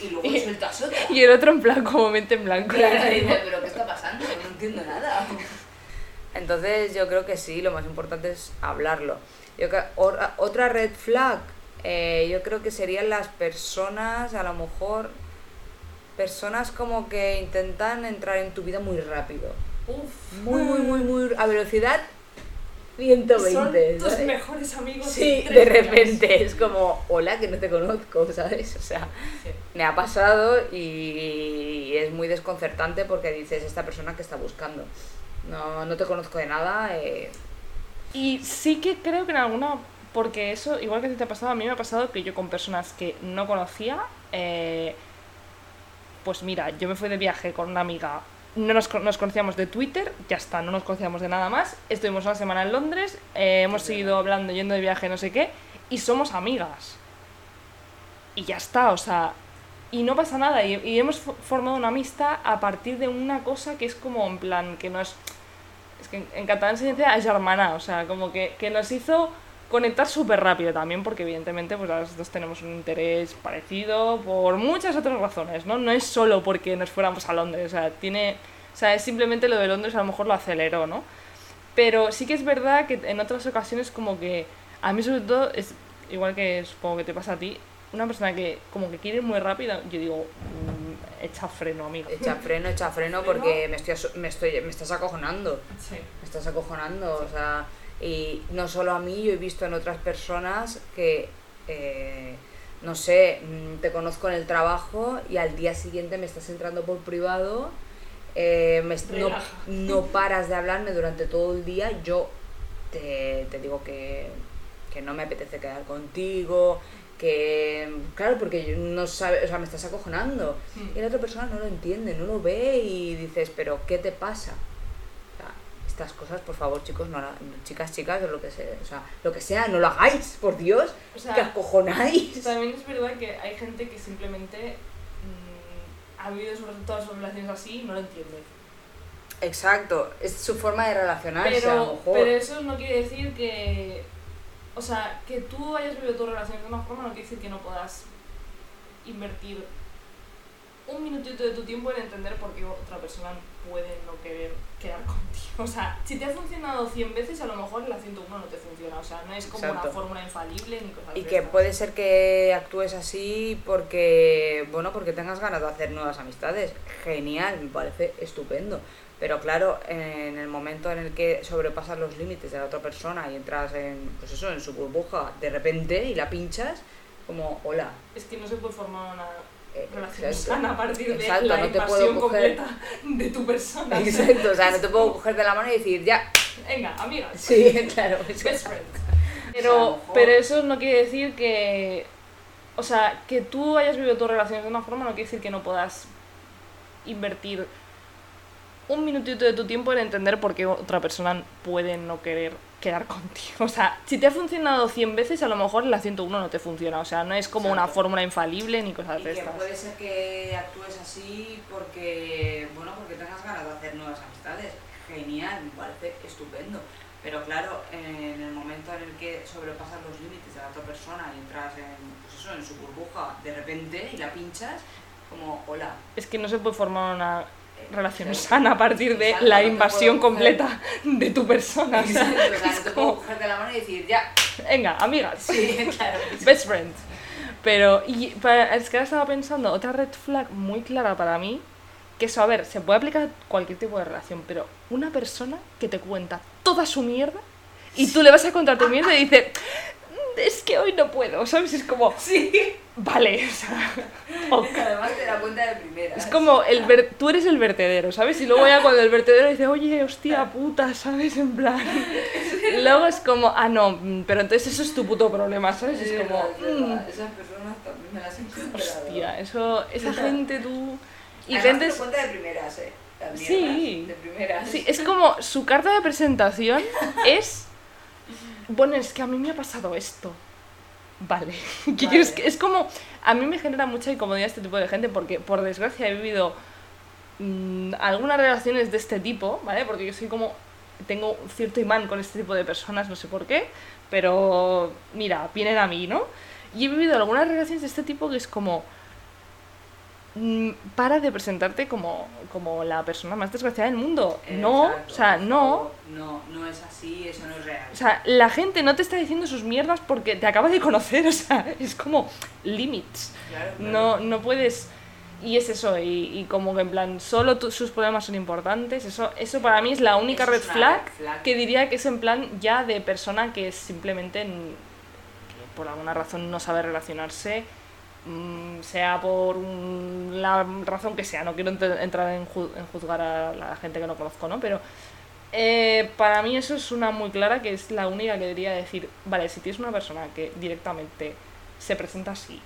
Y luego sueltas otra. Y el otro en plan, como mente en blanco. Claro, dices, pero ¿qué está pasando? No entiendo nada. Entonces yo creo que sí, lo más importante es hablarlo. Yo creo que otra red flag, Eh, yo creo que serían las personas, a lo mejor, personas como que intentan entrar en tu vida muy rápido. Uf. Muy, muy, muy, muy, a velocidad 120. Son tus ¿sabes? mejores amigos. Sí, de días. repente es como, hola, que no te conozco, ¿sabes? O sea, Sí. me ha pasado y es muy desconcertante porque dices, esta persona que está buscando. No, no te conozco de nada. eh, Y sí que creo que en alguna. Porque eso, igual que te ha pasado, a mí me ha pasado que yo con personas que no conocía. eh, pues mira, yo me fui de viaje con una amiga. No nos, nos conocíamos de Twitter, ya está, no nos conocíamos de nada más. Estuvimos una semana en Londres, eh, hemos seguido hablando, yendo de viaje, no sé qué, y somos amigas. Y ya está, o sea, y no pasa nada. Y, y hemos fo- formado una amistad a partir de una cosa que es como en plan, que no es es que en, en catalán se dice agermanar, o sea, como que, que nos hizo conectar súper rápido también, porque evidentemente pues las dos tenemos un interés parecido por muchas otras razones, ¿no? No es solo porque nos fuéramos a Londres, o sea, tiene, o sea, es simplemente lo de Londres a lo mejor lo aceleró, ¿no? Pero sí que es verdad que en otras ocasiones como que a mí sobre todo es igual que supongo que te pasa a ti, una persona que como que quiere ir muy rápido, yo digo, mm, echa freno, amiga. echa freno, echa freno porque me, estoy, me, estoy, me estás acojonando. Sí. Me estás acojonando, o sea, y no solo a mí, yo he visto en otras personas que, eh, no sé, mm, te conozco en el trabajo y al día siguiente me estás entrando por privado, eh, me no, no paras de hablarme durante todo el día, yo te, te digo que, que no me apetece quedar contigo, que, claro, porque no sabe, o sea, me estás acojonando. Mm. Y la otra persona no lo entiende, no lo ve y dices, pero ¿qué te pasa? Estas cosas, por favor, chicos, no la- chicas, chicas, o lo que sea, o sea, lo que sea, no lo hagáis, por Dios, O sea, que acojonáis. También es verdad que hay gente que simplemente mm, ha vivido sobre todas sus relaciones así y no lo entiende. Exacto, es su forma de relacionarse, a lo Pero, mejor. pero eso no quiere decir que. O sea, que tú hayas vivido tus relaciones de una forma no quiere decir que no puedas invertir un minutito de tu tiempo en entender por qué otra persona puede no querer quedar contigo. O sea, si te ha funcionado 100 veces, a lo mejor la 101 no te funciona. O sea, no es como Exacto. una fórmula infalible ni cosas Y que estas. puede ser que actúes así porque, bueno, porque tengas ganas de hacer nuevas amistades. Genial, me parece estupendo. Pero claro, en el momento en el que sobrepasas los límites de la otra persona y entras en, pues eso, en su burbuja de repente y la pinchas, como, hola. Es que no se puede formar una relación exacto. sana a partir de Exacto, la no te puedo coger- completa de tu persona. Exacto, o sea, no te puedo coger de la mano y decir, ya. Venga, amigas. Sí, claro. Best lo Pero, pero eso no quiere decir que. O sea, que tú hayas vivido tus relaciones de una forma no quiere decir que no puedas invertir un minutito de tu tiempo en entender por qué otra persona puede no querer quedar contigo. O sea, si te ha funcionado 100 veces, a lo mejor la 101 no te funciona. O sea, no es como una fórmula infalible ni cosas Y de que estas. puede ser que actúes así porque, bueno, porque tengas ganas de hacer nuevas amistades. Genial, me parece estupendo. Pero claro, en el momento en el que sobrepasas los límites de la otra persona y entras en, pues eso, en su burbuja de repente y la pinchas, como, hola. Es que no se puede formar una relación sana a partir de Exacto, la invasión completa de tu persona. o sea, Exacto, o sea, es no te como, puedo de la mano y decir, ya. Venga, amigas. Sí, claro. Best friends. Pero, y para- es que ahora estaba pensando, otra red flag muy clara para mí, que eso, a ver, se puede aplicar a cualquier tipo de relación, pero una persona que te cuenta toda su mierda y tú le vas a contar tu mierda y dice, "Mm, es que hoy no puedo, ¿sabes? Es como, Sí. vale, o sea. Además te da cuenta de primera. Es como, el ver- tú eres el vertedero, ¿sabes? Y luego ya cuando el vertedero dice, oye, hostia puta, ¿sabes? En plan. Luego es como, ah, no, pero entonces eso es tu puto problema, ¿sabes? Es como, mm, Esas personas también me las he hostia, eso, esa gente tú. Y Además, gente. te cuenta de primeras, ¿eh? Mierdas, Sí. De primeras. Sí, es como su carta de presentación es. Bueno, es que a mí me ha pasado esto. Vale. ¿Qué Vale. quieres que- Es como. A mí me genera mucha incomodidad este tipo de gente porque, por desgracia, he vivido mm, algunas relaciones de este tipo, ¿vale? Porque yo soy como. Tengo cierto imán con este tipo de personas, no sé por qué, pero mira, vienen a mí, ¿no? Y he vivido algunas relaciones de este tipo que es como. Mm, para de presentarte como, como la persona más desgraciada del mundo. no, Exacto, o sea, no. No, no es así, eso no es real. O sea, la gente no te está diciendo sus mierdas porque te acaba de conocer, o sea, es como limits. Claro, claro. No, no puedes... Y es eso, y, y como que en plan, solo tu- sus problemas son importantes, eso, eso para mí es la única red flag, red flag. que diría que es en plan ya de persona que simplemente que por alguna razón no sabe relacionarse, sea por un- la razón que sea, no quiero ent- entrar en, ju- en juzgar a la gente que no conozco, ¿no? Pero eh, para mí eso es una muy clara que es la única que debería decir, vale, si tienes una persona que directamente se presenta así,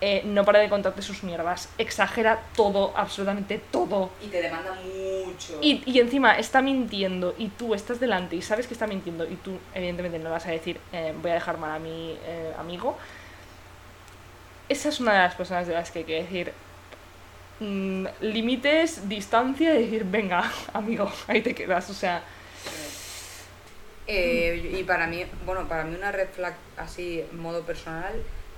eh, no para de contarte sus mierdas, exagera todo, absolutamente todo, Y te demanda mucho. y, y encima está mintiendo y tú estás delante y sabes que está mintiendo y tú evidentemente no vas a decir eh, voy a dejar mal a mi amigo, esa es una de las personas de las que hay que decir mm, límites, distancia y decir venga amigo, ahí te quedas, o sea... Eh, y para mí, bueno, para mí una red flag así, modo personal,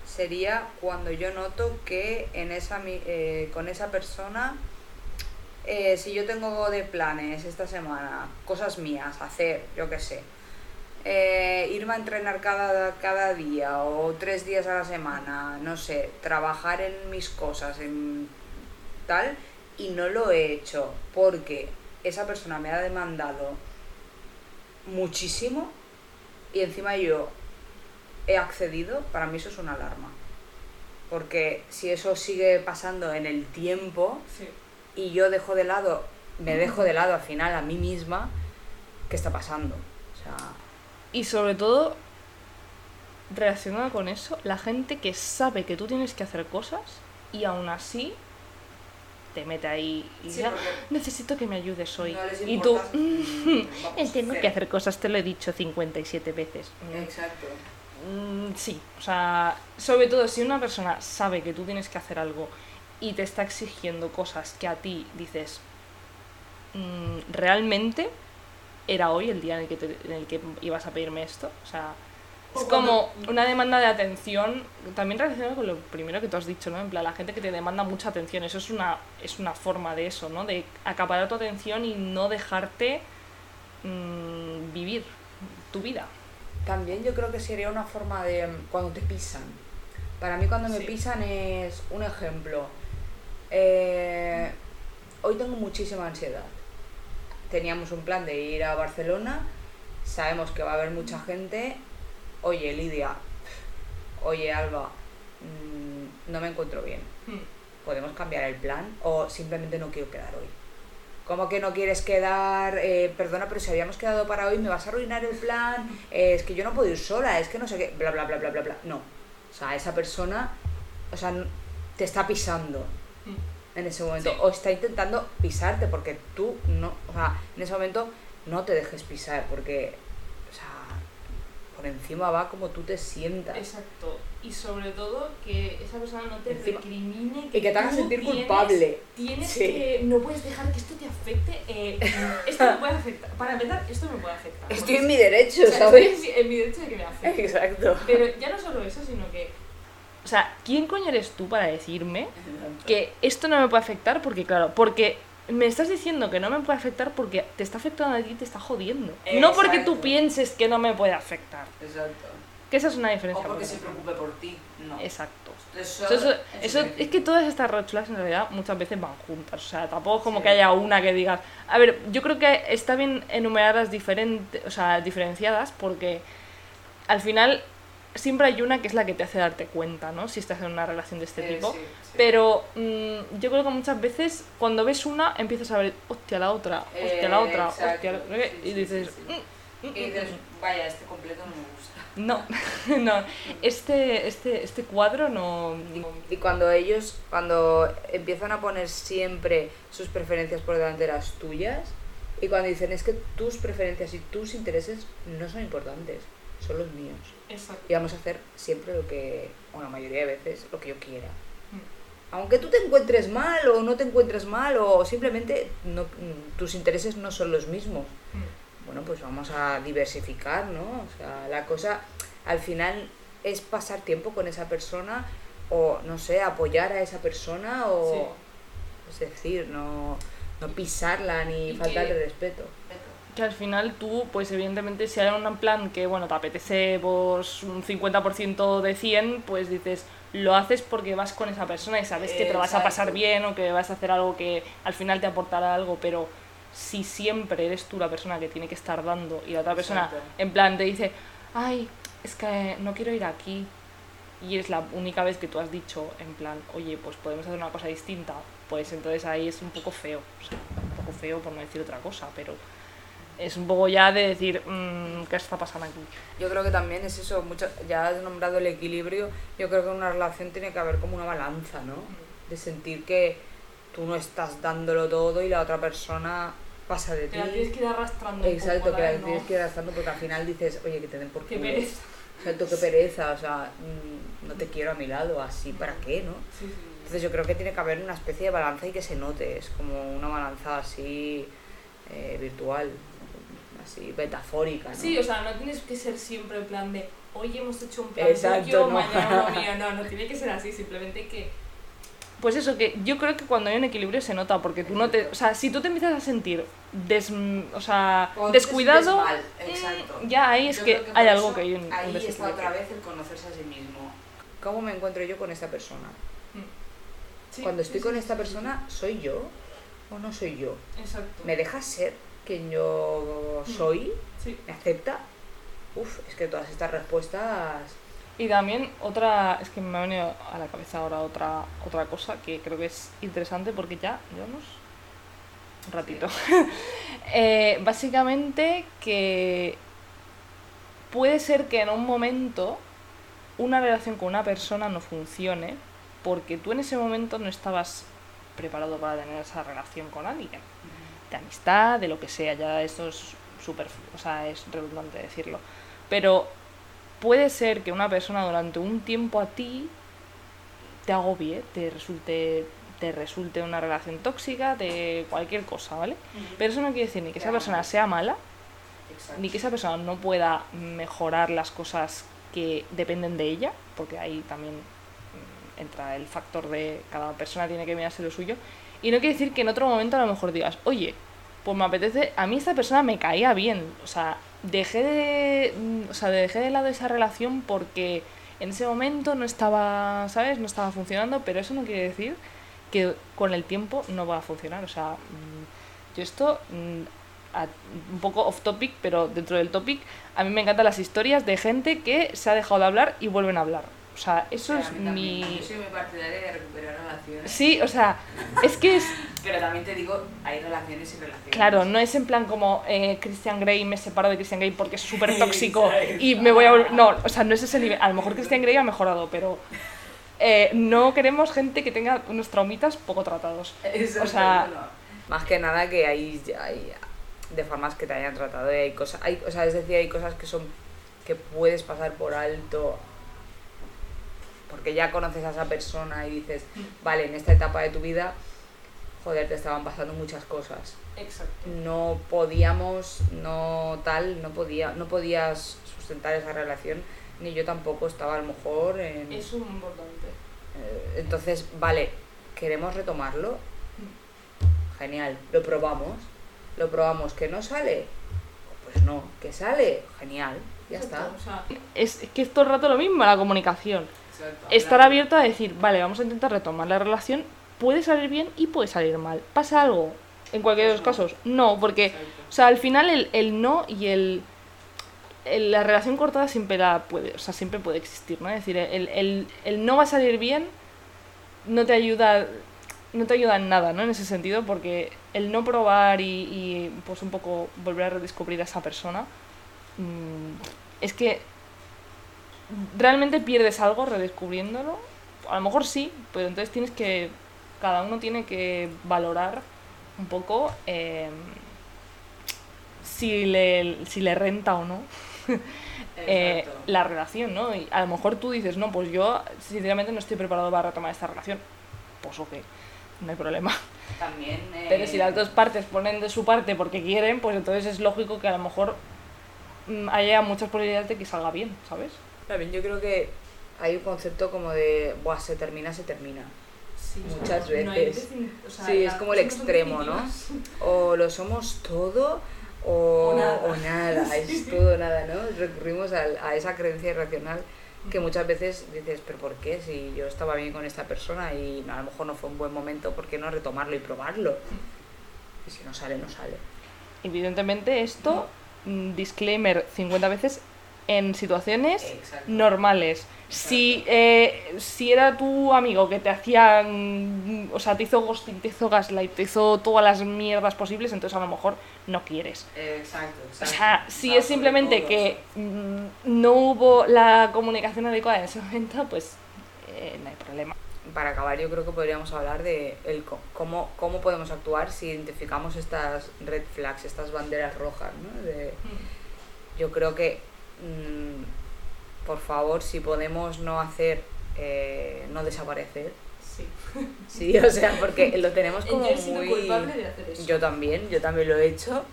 sería cuando yo noto que en esa, eh, con esa persona, eh, si yo tengo de planes esta semana, cosas mías, hacer, yo qué sé, eh, irme a entrenar cada, cada día o tres días a la semana, no sé, trabajar en mis cosas, en tal, y no lo he hecho porque esa persona me ha demandado muchísimo y encima yo he accedido, para mí eso es una alarma. Porque si eso sigue pasando en el tiempo y yo dejo de lado, me dejo de lado al final a mí misma, ¿qué está pasando? O sea, Y sobre todo, relacionado con eso, la gente que sabe que tú tienes que hacer cosas y aún así te mete ahí y Sí, ya, porque necesito que me ayudes hoy. no y tú, mm, vamos, tengo cero. que hacer cosas, te lo he dicho 57 veces. Exacto. Mm, sí, o sea, sobre todo si una persona sabe que tú tienes que hacer algo y te está exigiendo cosas que a ti dices, mm, realmente era hoy el día en el que, te- en el que ibas a pedirme esto, o sea, es como una demanda de atención, también relacionado con lo primero que tú has dicho, ¿no? En plan, la gente que te demanda mucha atención, eso es una, es una forma de eso, ¿no? De acaparar tu atención y no dejarte mm, vivir tu vida. También yo creo que sería una forma de mm, cuando te pisan. Para mí cuando me Sí. pisan es un ejemplo. Eh, hoy tengo muchísima ansiedad. Teníamos un plan de ir a Barcelona, sabemos que va a haber mucha gente. Oye, Lidia, oye, Alba, mm, no me encuentro bien. ¿Podemos cambiar el plan o simplemente no quiero quedar hoy? ¿Cómo que no quieres quedar? Eh, perdona, pero si habíamos quedado para hoy, ¿me vas a arruinar el plan? Eh, es que yo no puedo ir sola, es que no sé qué, bla, bla, bla, bla, bla, bla. No. O sea, esa persona, o sea, te está pisando en ese momento. Sí. O está intentando pisarte porque tú no, o sea, en ese momento no te dejes pisar porque, o sea, por encima va como tú te sientas. Exacto. Y sobre todo que esa persona no te Encima- recrimine. y que te haga sentir tienes- culpable. Tienes Sí. que. No puedes dejar que esto te afecte. eh, esto me puede afectar. Para empezar, esto me puede afectar. Estoy en mi derecho, o sea, ¿sabes? Estoy en mi derecho de que me afecte. Exacto. Pero ya no solo eso, sino que. O sea, ¿quién coño eres tú para decirme que esto no me puede afectar? Porque, claro, porque me estás diciendo que no me puede afectar porque te está afectando a ti y te está jodiendo. No porque tú pienses que no me puede afectar. Exacto. Que esa es una O diferencia. porque muy se preocupe por ti. No. Exacto. Eso, Eso, eso- eso es es que todas estas flags en realidad muchas veces van juntas. O sea, tampoco es como Sí. que haya una que digas. A ver, yo creo que está bien enumeradas diferentes, o sea, diferenciadas porque al final siempre hay una que es la que te hace darte cuenta, ¿no? Si estás en una relación de este Eh, tipo. sí, sí. Pero mm, yo creo que muchas veces cuando ves una empiezas a ver, hostia, la otra, hostia, la Eh, otra, exacto. hostia, la- Sí, y dices, sí, sí. "Mm, mm, Y dices, vaya, este completo no me gusta. no, no, este, este, este cuadro no... no- Y cuando ellos, cuando empiezan a poner siempre sus preferencias por delante de las tuyas, y cuando dicen es que tus preferencias y tus intereses no son importantes, son los míos. Exacto. Y vamos a hacer siempre lo que, o la mayoría de veces, lo que yo quiera. Mm. Aunque tú te encuentres mal o no te encuentres mal o simplemente no, tus intereses no son los mismos. Mm. Bueno, pues vamos a diversificar, ¿no? O sea, la cosa al final es pasar tiempo con esa persona o, no sé, apoyar a esa persona o... Es decir, no, no pisarla ni faltarle respeto. Que al final tú, pues evidentemente, si hay un plan que, bueno, te apetece pues, un 50% de 100, pues dices, lo haces porque vas con esa persona y sabes que te lo vas a pasar bien o que vas a hacer algo que al final te aportará algo, pero si siempre eres tú la persona que tiene que estar dando y la otra persona Exacto. en plan te dice, ay, es que no quiero ir aquí y es la única vez que tú has dicho en plan, oye, pues podemos hacer una cosa distinta, pues entonces ahí es un poco feo, o sea, un poco feo por no decir otra cosa, pero es un poco ya de decir, mm, ¿qué está pasando aquí? Yo creo que también es eso, mucho, ya has nombrado el equilibrio, yo creo que en una relación tiene que haber como una balanza, ¿no? De sentir que tú no estás dándolo todo y la otra persona pasa de ti. que ir arrastrando Exacto, que la tienes que ir gastando porque al final dices, oye, que te den por Qué culo. pereza. Exacto, qué pereza, o sea, mm, no te quiero a mi lado, así, ¿para qué, no? Entonces yo creo que tiene que haber una especie de balanza y que se note, es como una balanza así eh, virtual, así metafórica, ¿no? Sí, o sea, no tienes que ser siempre en plan de, hoy hemos hecho un plan Exacto, tuyo, no. mañana uno mío, no, no tiene que ser así, simplemente que... Pues eso, que yo creo que cuando hay un equilibrio se nota, porque tú no te... O sea, si tú te empiezas a sentir des, o sea, te descuidado, mal, mm, exacto. ya ahí es Yo que, por hay algo que hay un, un Ahí está desequilibrio. otra vez el conocerse a sí mismo. ¿Cómo me encuentro yo con esta persona? Sí, Cuando estoy sí, con sí, esta sí, persona, ¿soy yo o no soy yo? Exacto. ¿Me deja ser quien yo soy? Sí. ¿Me acepta? Uf, es que todas estas respuestas... Y también otra, es que me ha venido a la cabeza ahora otra, otra cosa que creo que es interesante porque ya llevamos un ratito. Eh, básicamente que puede ser que en un momento una relación con una persona no funcione porque tú en ese momento no estabas preparado para tener esa relación con alguien. De amistad, de lo que sea, ya esto es súper, o sea, es redundante decirlo. Pero puede ser que una persona durante un tiempo a ti te agobie, te resulte, te resulte una relación tóxica, de cualquier cosa, ¿vale? Pero eso no quiere decir ni que esa persona sea mala, Exacto. ni que esa persona no pueda mejorar las cosas que dependen de ella, porque ahí también mm, entra el factor de cada persona tiene que mirarse lo suyo. Y no quiere decir que en otro momento a lo mejor digas, oye, pues me apetece, a mí esta persona me caía bien, o sea, dejé de, mm, o sea, dejé de lado esa relación porque en ese momento no estaba, ¿sabes? No estaba funcionando, pero eso no quiere decir que con el tiempo no va a funcionar, o sea, mm, yo esto mm, un poco off topic, pero dentro del topic, a mí me encantan las historias de gente que se ha dejado de hablar y vuelven a hablar. O sea, eso es mi... Yo soy muy partidaria de recuperar relaciones. Sí, o sea, es que es... Pero también te digo, hay relaciones y relaciones. Claro, no es en plan como eh, Christian Grey, me separo de Christian Grey porque es súper tóxico y me voy a volver... No, o sea, no es ese nivel. A lo mejor Christian Grey ha mejorado, pero eh, no queremos gente que tenga unos traumitas poco tratados. Eso O sea- bueno. Más que nada que hay, hay de formas que te hayan tratado y hay cosas, hay, o sea, es decir, hay cosas que son que puedes pasar por alto porque ya conoces a esa persona y dices, vale, en esta etapa de tu vida, joder, te estaban pasando muchas cosas. Exacto. No podíamos, no tal, no podía, no podías sustentar esa relación, ni yo tampoco estaba a lo mejor en... Eso es muy importante. Eh, Entonces, vale, ¿queremos retomarlo? Genial, lo probamos. Lo probamos, ¿que no sale? Pues no, que sale, genial, ya está. Es que es todo el rato lo mismo, la comunicación. Estar abierto a decir, vale, vamos a intentar retomar la relación, puede salir bien y puede salir mal. ¿Pasa algo? En cualquiera de los casos, no, porque, o sea, al final el, el no y el, la relación cortada siempre la puede, o sea, siempre puede existir, ¿no? Es decir, el, el, no va a salir bien no te ayuda, no te ayuda en nada, ¿no? En ese sentido, porque el no probar y, y, pues un poco volver a redescubrir a esa persona, mm, es que realmente pierdes algo redescubriéndolo. A lo mejor sí, pero entonces tienes que. Cada uno tiene que valorar un poco eh, si, le, si le renta o no eh, la relación, ¿no? Y a lo mejor tú dices, no, pues yo sinceramente no estoy preparado para retomar esta relación. Pues ok, no hay problema. También. eh, Pero si las dos partes ponen de su parte porque quieren, pues entonces es lógico que a lo mejor mm, haya muchas probabilidades de que salga bien, ¿sabes? También yo creo que hay un concepto como de, Buah, se termina, se termina. muchas no veces. veces- o sea, Sí, es como el extremo, ¿no? O lo somos todo o, O nada. o nada, es todo nada, ¿no? Recurrimos al- a, esa creencia irracional que muchas veces dices, pero ¿por qué? Si yo estaba bien con esta persona y a lo mejor no fue un buen momento, ¿por qué no retomarlo y probarlo? Y si no sale, no sale. Evidentemente esto, mm, disclaimer 50 veces, en situaciones Exacto. normales. Si, eh, si era tu amigo que te hacía, mm, o sea, te hizo ghosting, te hizo gaslight, te hizo todas las mierdas posibles, entonces a lo mejor no quieres. Exacto, O sea, si es simplemente que mm, no hubo la comunicación adecuada en ese momento, pues eh, no hay problema. Para acabar, yo creo que podríamos hablar de el cómo, cómo podemos actuar si identificamos estas red flags, estas banderas rojas, ¿no? De, yo creo que, mm, por favor, si podemos no hacer, eh, no desaparecer, Sí. sí, o sea, porque lo tenemos como Yo muy... culpable de hacer eso. Yo también, yo también lo he hecho.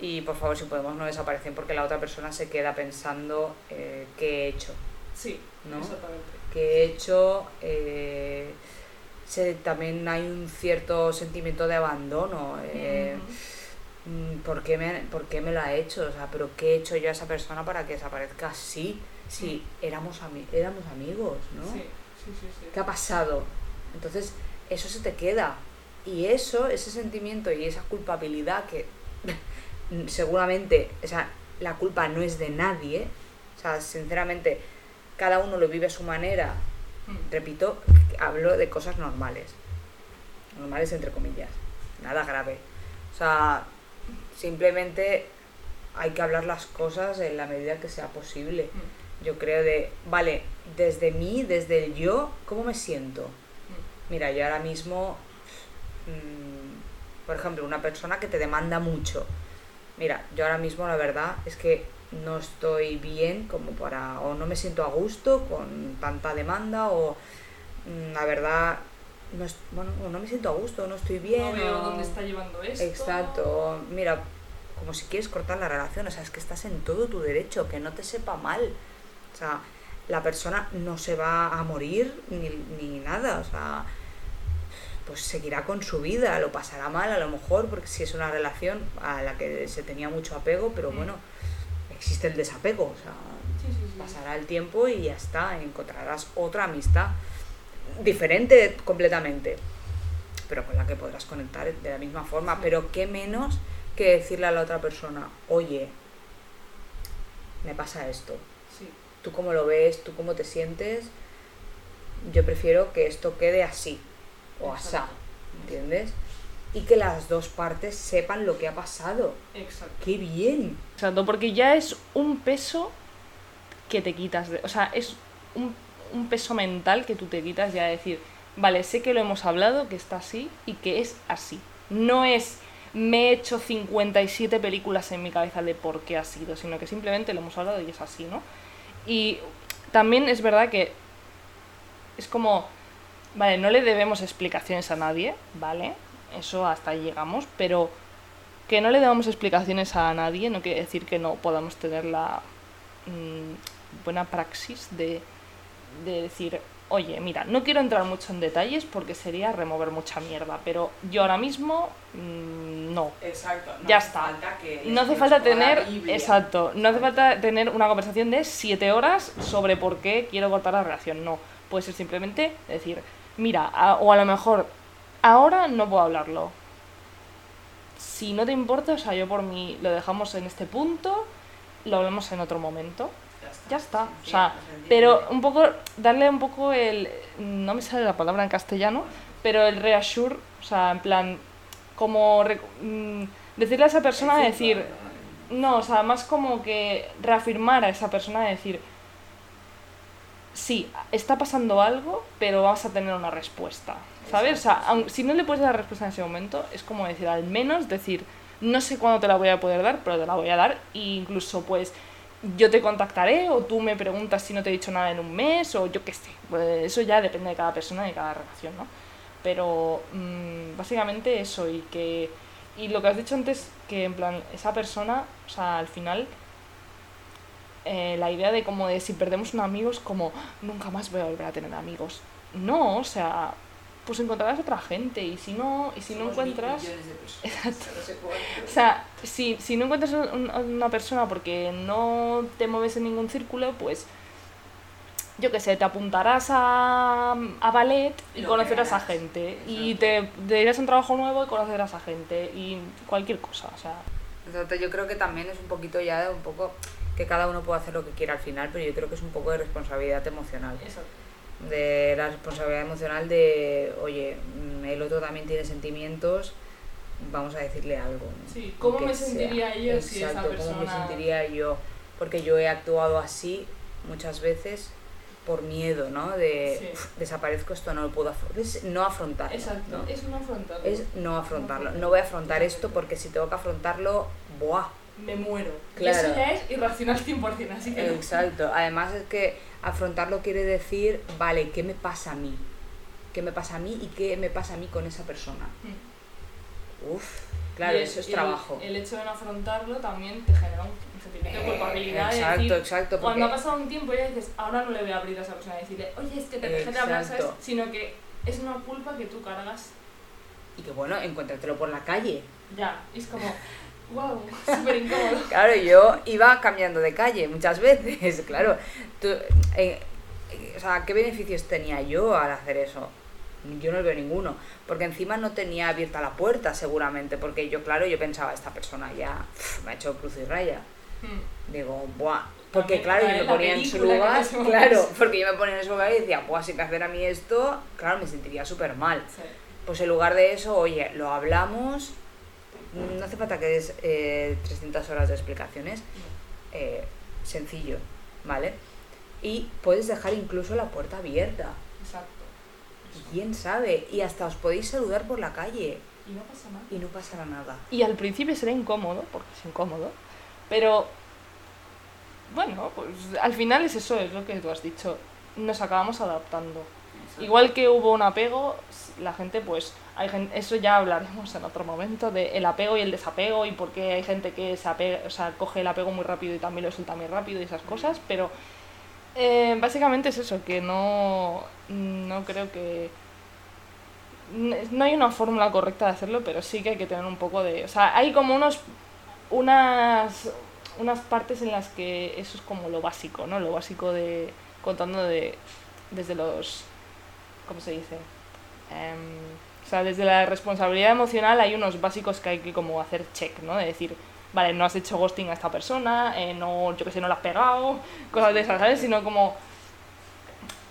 Y por favor, si podemos no desaparecer porque la otra persona se queda pensando eh, qué he hecho, Sí, ¿no? exactamente. qué he hecho. eh, se- también hay un cierto sentimiento de abandono. eh, ¿por, qué me, ¿Por qué me lo ha hecho? O sea, ¿pero qué he hecho yo a esa persona para que desaparezca así? Si éramos, ami- éramos amigos, ¿no? Sí, sí, sí. sí. ¿Qué ha pasado? Entonces, eso se te queda. Y eso, ese sentimiento y esa culpabilidad que seguramente, o sea, la culpa no es de nadie. O sea, sinceramente, cada uno lo vive a su manera. Mm. Repito, hablo de cosas normales. Normales entre comillas. Nada grave. O sea, simplemente hay que hablar las cosas en la medida que sea posible Mm. yo creo de, vale, desde mí, desde el yo, ¿cómo me siento? Mm. Mira, yo ahora mismo, mm, por ejemplo, una persona que te demanda mucho. Mira, yo ahora mismo la verdad es que no estoy bien como para, o no me siento a gusto con tanta demanda, o la verdad, no, es- bueno, no me siento a gusto, no estoy bien. no veo o- dónde está llevando esto. Exacto, mira, como si quieres cortar la relación, o sea, es que estás en todo tu derecho, que no te sepa mal. O sea, la persona no se va a morir ni, ni nada, o sea, pues seguirá con su vida, lo pasará mal a lo mejor, porque si es una relación a la que se tenía mucho apego, pero Mm. bueno, existe el desapego, o sea, Sí, sí, sí. pasará el tiempo y ya está, encontrarás otra amistad diferente completamente, pero con la que podrás conectar de la misma forma, Sí. pero qué menos que decirle a la otra persona, oye, me pasa esto, Sí. tú cómo lo ves, tú cómo te sientes, yo prefiero que esto quede así o asá. ¿entiendes? Y que las dos partes sepan lo que ha pasado. Exacto. ¡Qué bien! Exacto, porque ya es un peso que te quitas. De, o sea, es un, un peso mental que tú te quitas ya de decir, vale, sé que lo hemos hablado, que está así y que es así. No es me he hecho 57 películas en mi cabeza de por qué ha sido, sino que simplemente lo hemos hablado y es así, ¿no? Y también es verdad que es como, vale, no le debemos explicaciones a nadie, ¿vale? Eso hasta ahí llegamos, pero que no le damos explicaciones a nadie no quiere decir que no podamos tener la mm, buena praxis de, de decir, oye, mira, no quiero entrar mucho en detalles porque sería remover mucha mierda, pero yo ahora mismo mm, no. Exacto. Ya está. No hace falta tener, exacto, no hace falta tener una conversación de siete horas sobre por qué quiero cortar la relación. No, puede ser simplemente decir, mira, a- o a lo mejor ahora no puedo hablarlo. Si no te importa, o sea, yo por mí lo dejamos en este punto, lo hablamos en otro momento. Ya está. O sea, pero un poco, darle un poco el, no me sale la palabra en castellano, pero el reassure, o sea, en plan, como mm, decirle a esa persona, decir, no, o sea, más como que reafirmar a esa persona, decir, sí, está pasando algo, pero vas a tener una respuesta, ¿sabes? O sea, aun- si no le puedes dar respuesta en ese momento, es como decir, al menos decir, no sé cuándo te la voy a poder dar, pero te la voy a dar, e incluso pues yo te contactaré o tú me preguntas si no te he dicho nada en un mes o yo qué sé, pues, eso ya depende de cada persona de cada relación, ¿no? Pero mm, básicamente eso y que y lo que has dicho antes que en plan esa persona, o sea, al final eh, la idea de como de si perdemos un amigo es como nunca más voy a volver a tener amigos. No, o sea, pues encontrarás otra gente y si no, y si no encuentras... Exacto. no sé cuántos. O sea, si, si no encuentras un- una persona porque no te mueves en ningún círculo, pues yo qué sé, te apuntarás a, a ballet y Lo conocerás a gente. Y te, te irás a un trabajo nuevo y conocerás a gente. Y cualquier cosa, o sea. Exacto, yo creo que también es un poquito ya de un poco que cada uno puede hacer lo que quiera al final, pero yo creo que es un poco de responsabilidad emocional. Eso. De la responsabilidad emocional de, oye, mm, el otro también tiene sentimientos, vamos a decirle algo. ¿no? Sí, ¿cómo me sentiría sea. yo si esa Exacto, ¿cómo me persona- sentiría yo? Porque yo he actuado así muchas veces por miedo, ¿no? De Sí. "Uf, desaparezco esto, no lo puedo afrontar. Es no afrontarlo. Exacto, ¿no? es un afrontarlo. Es no afrontarlo. No No voy a afrontar Exacto. esto porque si tengo que afrontarlo, ¡buah! Me muero. Claro. Y eso ya es irracional 100%, así que no. Exacto. Además es que afrontarlo quiere decir, vale, ¿qué me pasa a mí? ¿Qué me pasa a mí y qué me pasa a mí con esa persona? Mm. Uf, claro, el- eso es y el- trabajo. El, hecho de no afrontarlo también te genera un, sentimiento de culpabilidad. exacto, decir, exacto, Cuando ha porque- pasado un tiempo ya dices, ahora no le voy a abrir a esa persona y decirle, oye, es que te dejé de hablar, ¿sabes? Sino que es una culpa que tú cargas Y que bueno, encuéntratelo por la calle. ya. Es como, wow, súper incómodo. Claro, yo iba cambiando de calle muchas veces, claro. Tú, eh, eh, o sea, ¿qué beneficios tenía yo al hacer eso? Yo no veo ninguno, porque encima no tenía abierta la puerta seguramente, porque yo, claro, yo pensaba, esta persona ya me ha hecho cruz y raya. Mm. Digo, buah, porque claro, yo me ponía en su lugar, claro, porque yo me ponía en su lugar y decía, buah, si me hacen a mí esto, claro, me sentiría súper mal. Sí. Pues en lugar de eso, oye, lo hablamos, no hace falta que des eh, 300 horas de explicaciones, eh, sencillo, ¿vale? Y puedes dejar incluso la puerta abierta, Exacto. quién sabe, y hasta os podéis saludar por la calle Y no pasa nada. y no pasará nada. Y al principio será incómodo, porque es incómodo, pero bueno, pues al final es eso, es lo que tú has dicho, nos acabamos adaptando. Igual que hubo un apego, la gente pues, hay gente, eso ya hablaremos en otro momento, de el apego y el desapego y por qué hay gente que se apega, o sea, coge el apego muy rápido y también lo suelta muy rápido y esas cosas, pero eh, básicamente es eso, que no, no creo que... No hay una fórmula correcta de hacerlo, pero sí que hay que tener un poco de... O sea, hay como unos unas unas partes en las que eso es como lo básico, ¿no? Lo básico de contando de desde los ¿cómo se dice? Em, o sea, desde la responsabilidad emocional hay unos básicos que hay que como hacer check, ¿no? De decir, vale, no has hecho ghosting a esta persona, eh, no, yo que sé, no la has pegado, cosas de esas, ¿sabes? Sino como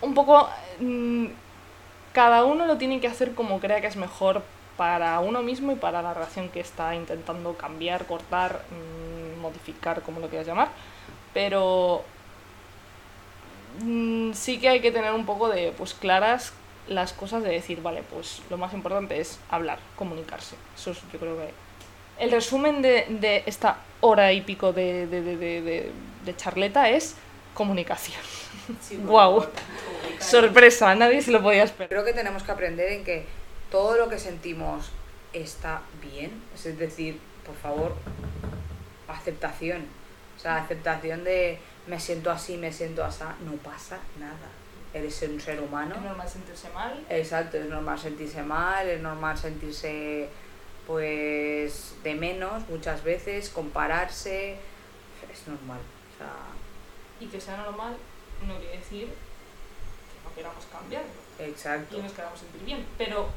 un poco mm, cada uno lo tiene que hacer como crea que es mejor para uno mismo y para la relación que está intentando cambiar, cortar, mm, modificar, como lo quieras llamar. Pero mm, sí que hay que tener un poco de pues claras las cosas de decir, vale, pues lo más importante es hablar, comunicarse. Eso es, yo creo que el resumen de, de esta hora y pico de, de, de, charleta es comunicación. Guau. Sorpresa, nadie se lo podía esperar. Creo que tenemos que aprender en que todo lo que sentimos está bien, es decir, por favor, aceptación. O sea, aceptación de me siento así, me siento así, no pasa nada. Eres un ser humano. Es normal sentirse mal. Exacto, es normal sentirse mal, es normal sentirse pues de menos muchas veces, compararse, es normal. O sea, Y que sea normal no quiere decir que no queramos cambiarlo exacto. y nos queramos sentir bien. Pero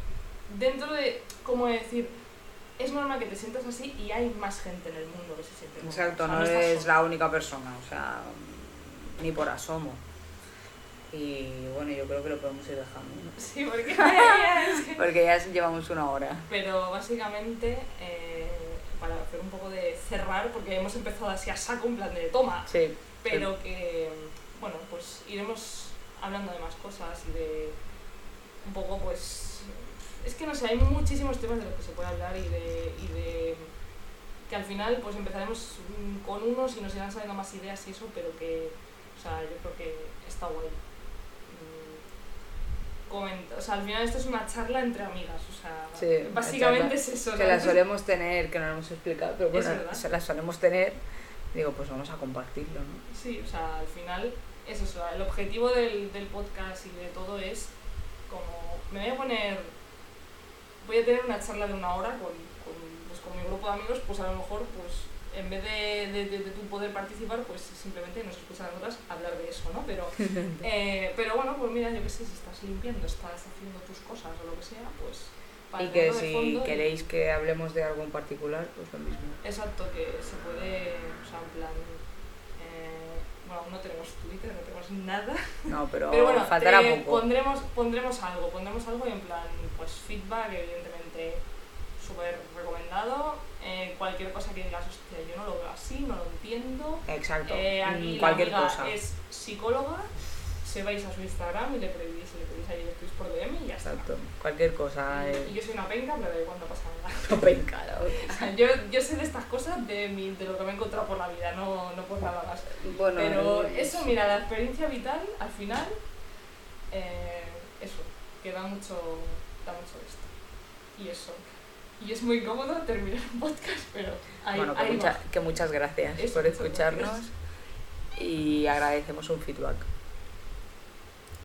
dentro de, como decir, es normal que te sientas así y hay más gente en el mundo que se siente como- Exacto, o sea, no estás eres la única persona, o sea, ni por asomo. Y bueno, yo creo que lo podemos ir dejando. ¿no? Sí, porque es que- Porque ya llevamos una hora. Pero básicamente, eh, para hacer un poco de cerrar, porque hemos empezado así a saco, un plan de toma, Sí. pero que, bueno, pues iremos hablando de más cosas y de un poco, pues, es que no sé, hay muchísimos temas de los que se puede hablar y de, y de que al final, pues empezaremos con unos y nos irán saliendo más ideas y eso, pero que, o sea, yo creo que está guay. O sea, al final esto es una charla entre amigas, o sea, Sí, básicamente es eso. Que la solemos tener, que no lo hemos explicado, pero bueno, se la solemos tener. Digo, pues vamos a compartirlo, ¿no? Sí, o sea, al final es eso. El objetivo del, del podcast y de todo es como, me voy a poner, voy a tener una charla de una hora con, con, pues, con mi grupo de amigos, pues a lo mejor, pues en vez de, de, de, tu poder participar, pues simplemente nos escuchan a nosotras hablar de eso, ¿no? Pero, eh, pero bueno, pues mira, yo qué sé, si estás limpiando, estás haciendo tus cosas o lo que sea, pues... y que si queréis que hablemos de algo en particular, pues lo mismo. Exacto, que se puede, o sea, en plan... Eh, bueno, no tenemos Twitter, no tenemos nada. No, pero, bueno, faltará poco. Pondremos, pondremos algo, pondremos algo y en plan, pues feedback, evidentemente súper recomendado. Eh, cualquier cosa que digas, hostia, yo no lo veo así, no lo entiendo. Exacto. Eh, aquí cualquier la cosa. es psicóloga, se vais a su Instagram y le pedís, le pedís ahí, le escribís por DM y ya Exacto. Cualquier cosa. Y, y, yo soy una penca, pero de cuando pasa nada. No penca, no. yo, yo sé de estas cosas de, mi, de lo que me he encontrado por la vida, no, no por nada más. Bueno, pero eso, mira, la experiencia vital, al final, eh, eso, que da mucho, da mucho esto. Y eso, y es muy cómodo terminar un podcast, pero hay, bueno, que, muchas gracias por escucharnos y agradecemos un feedback.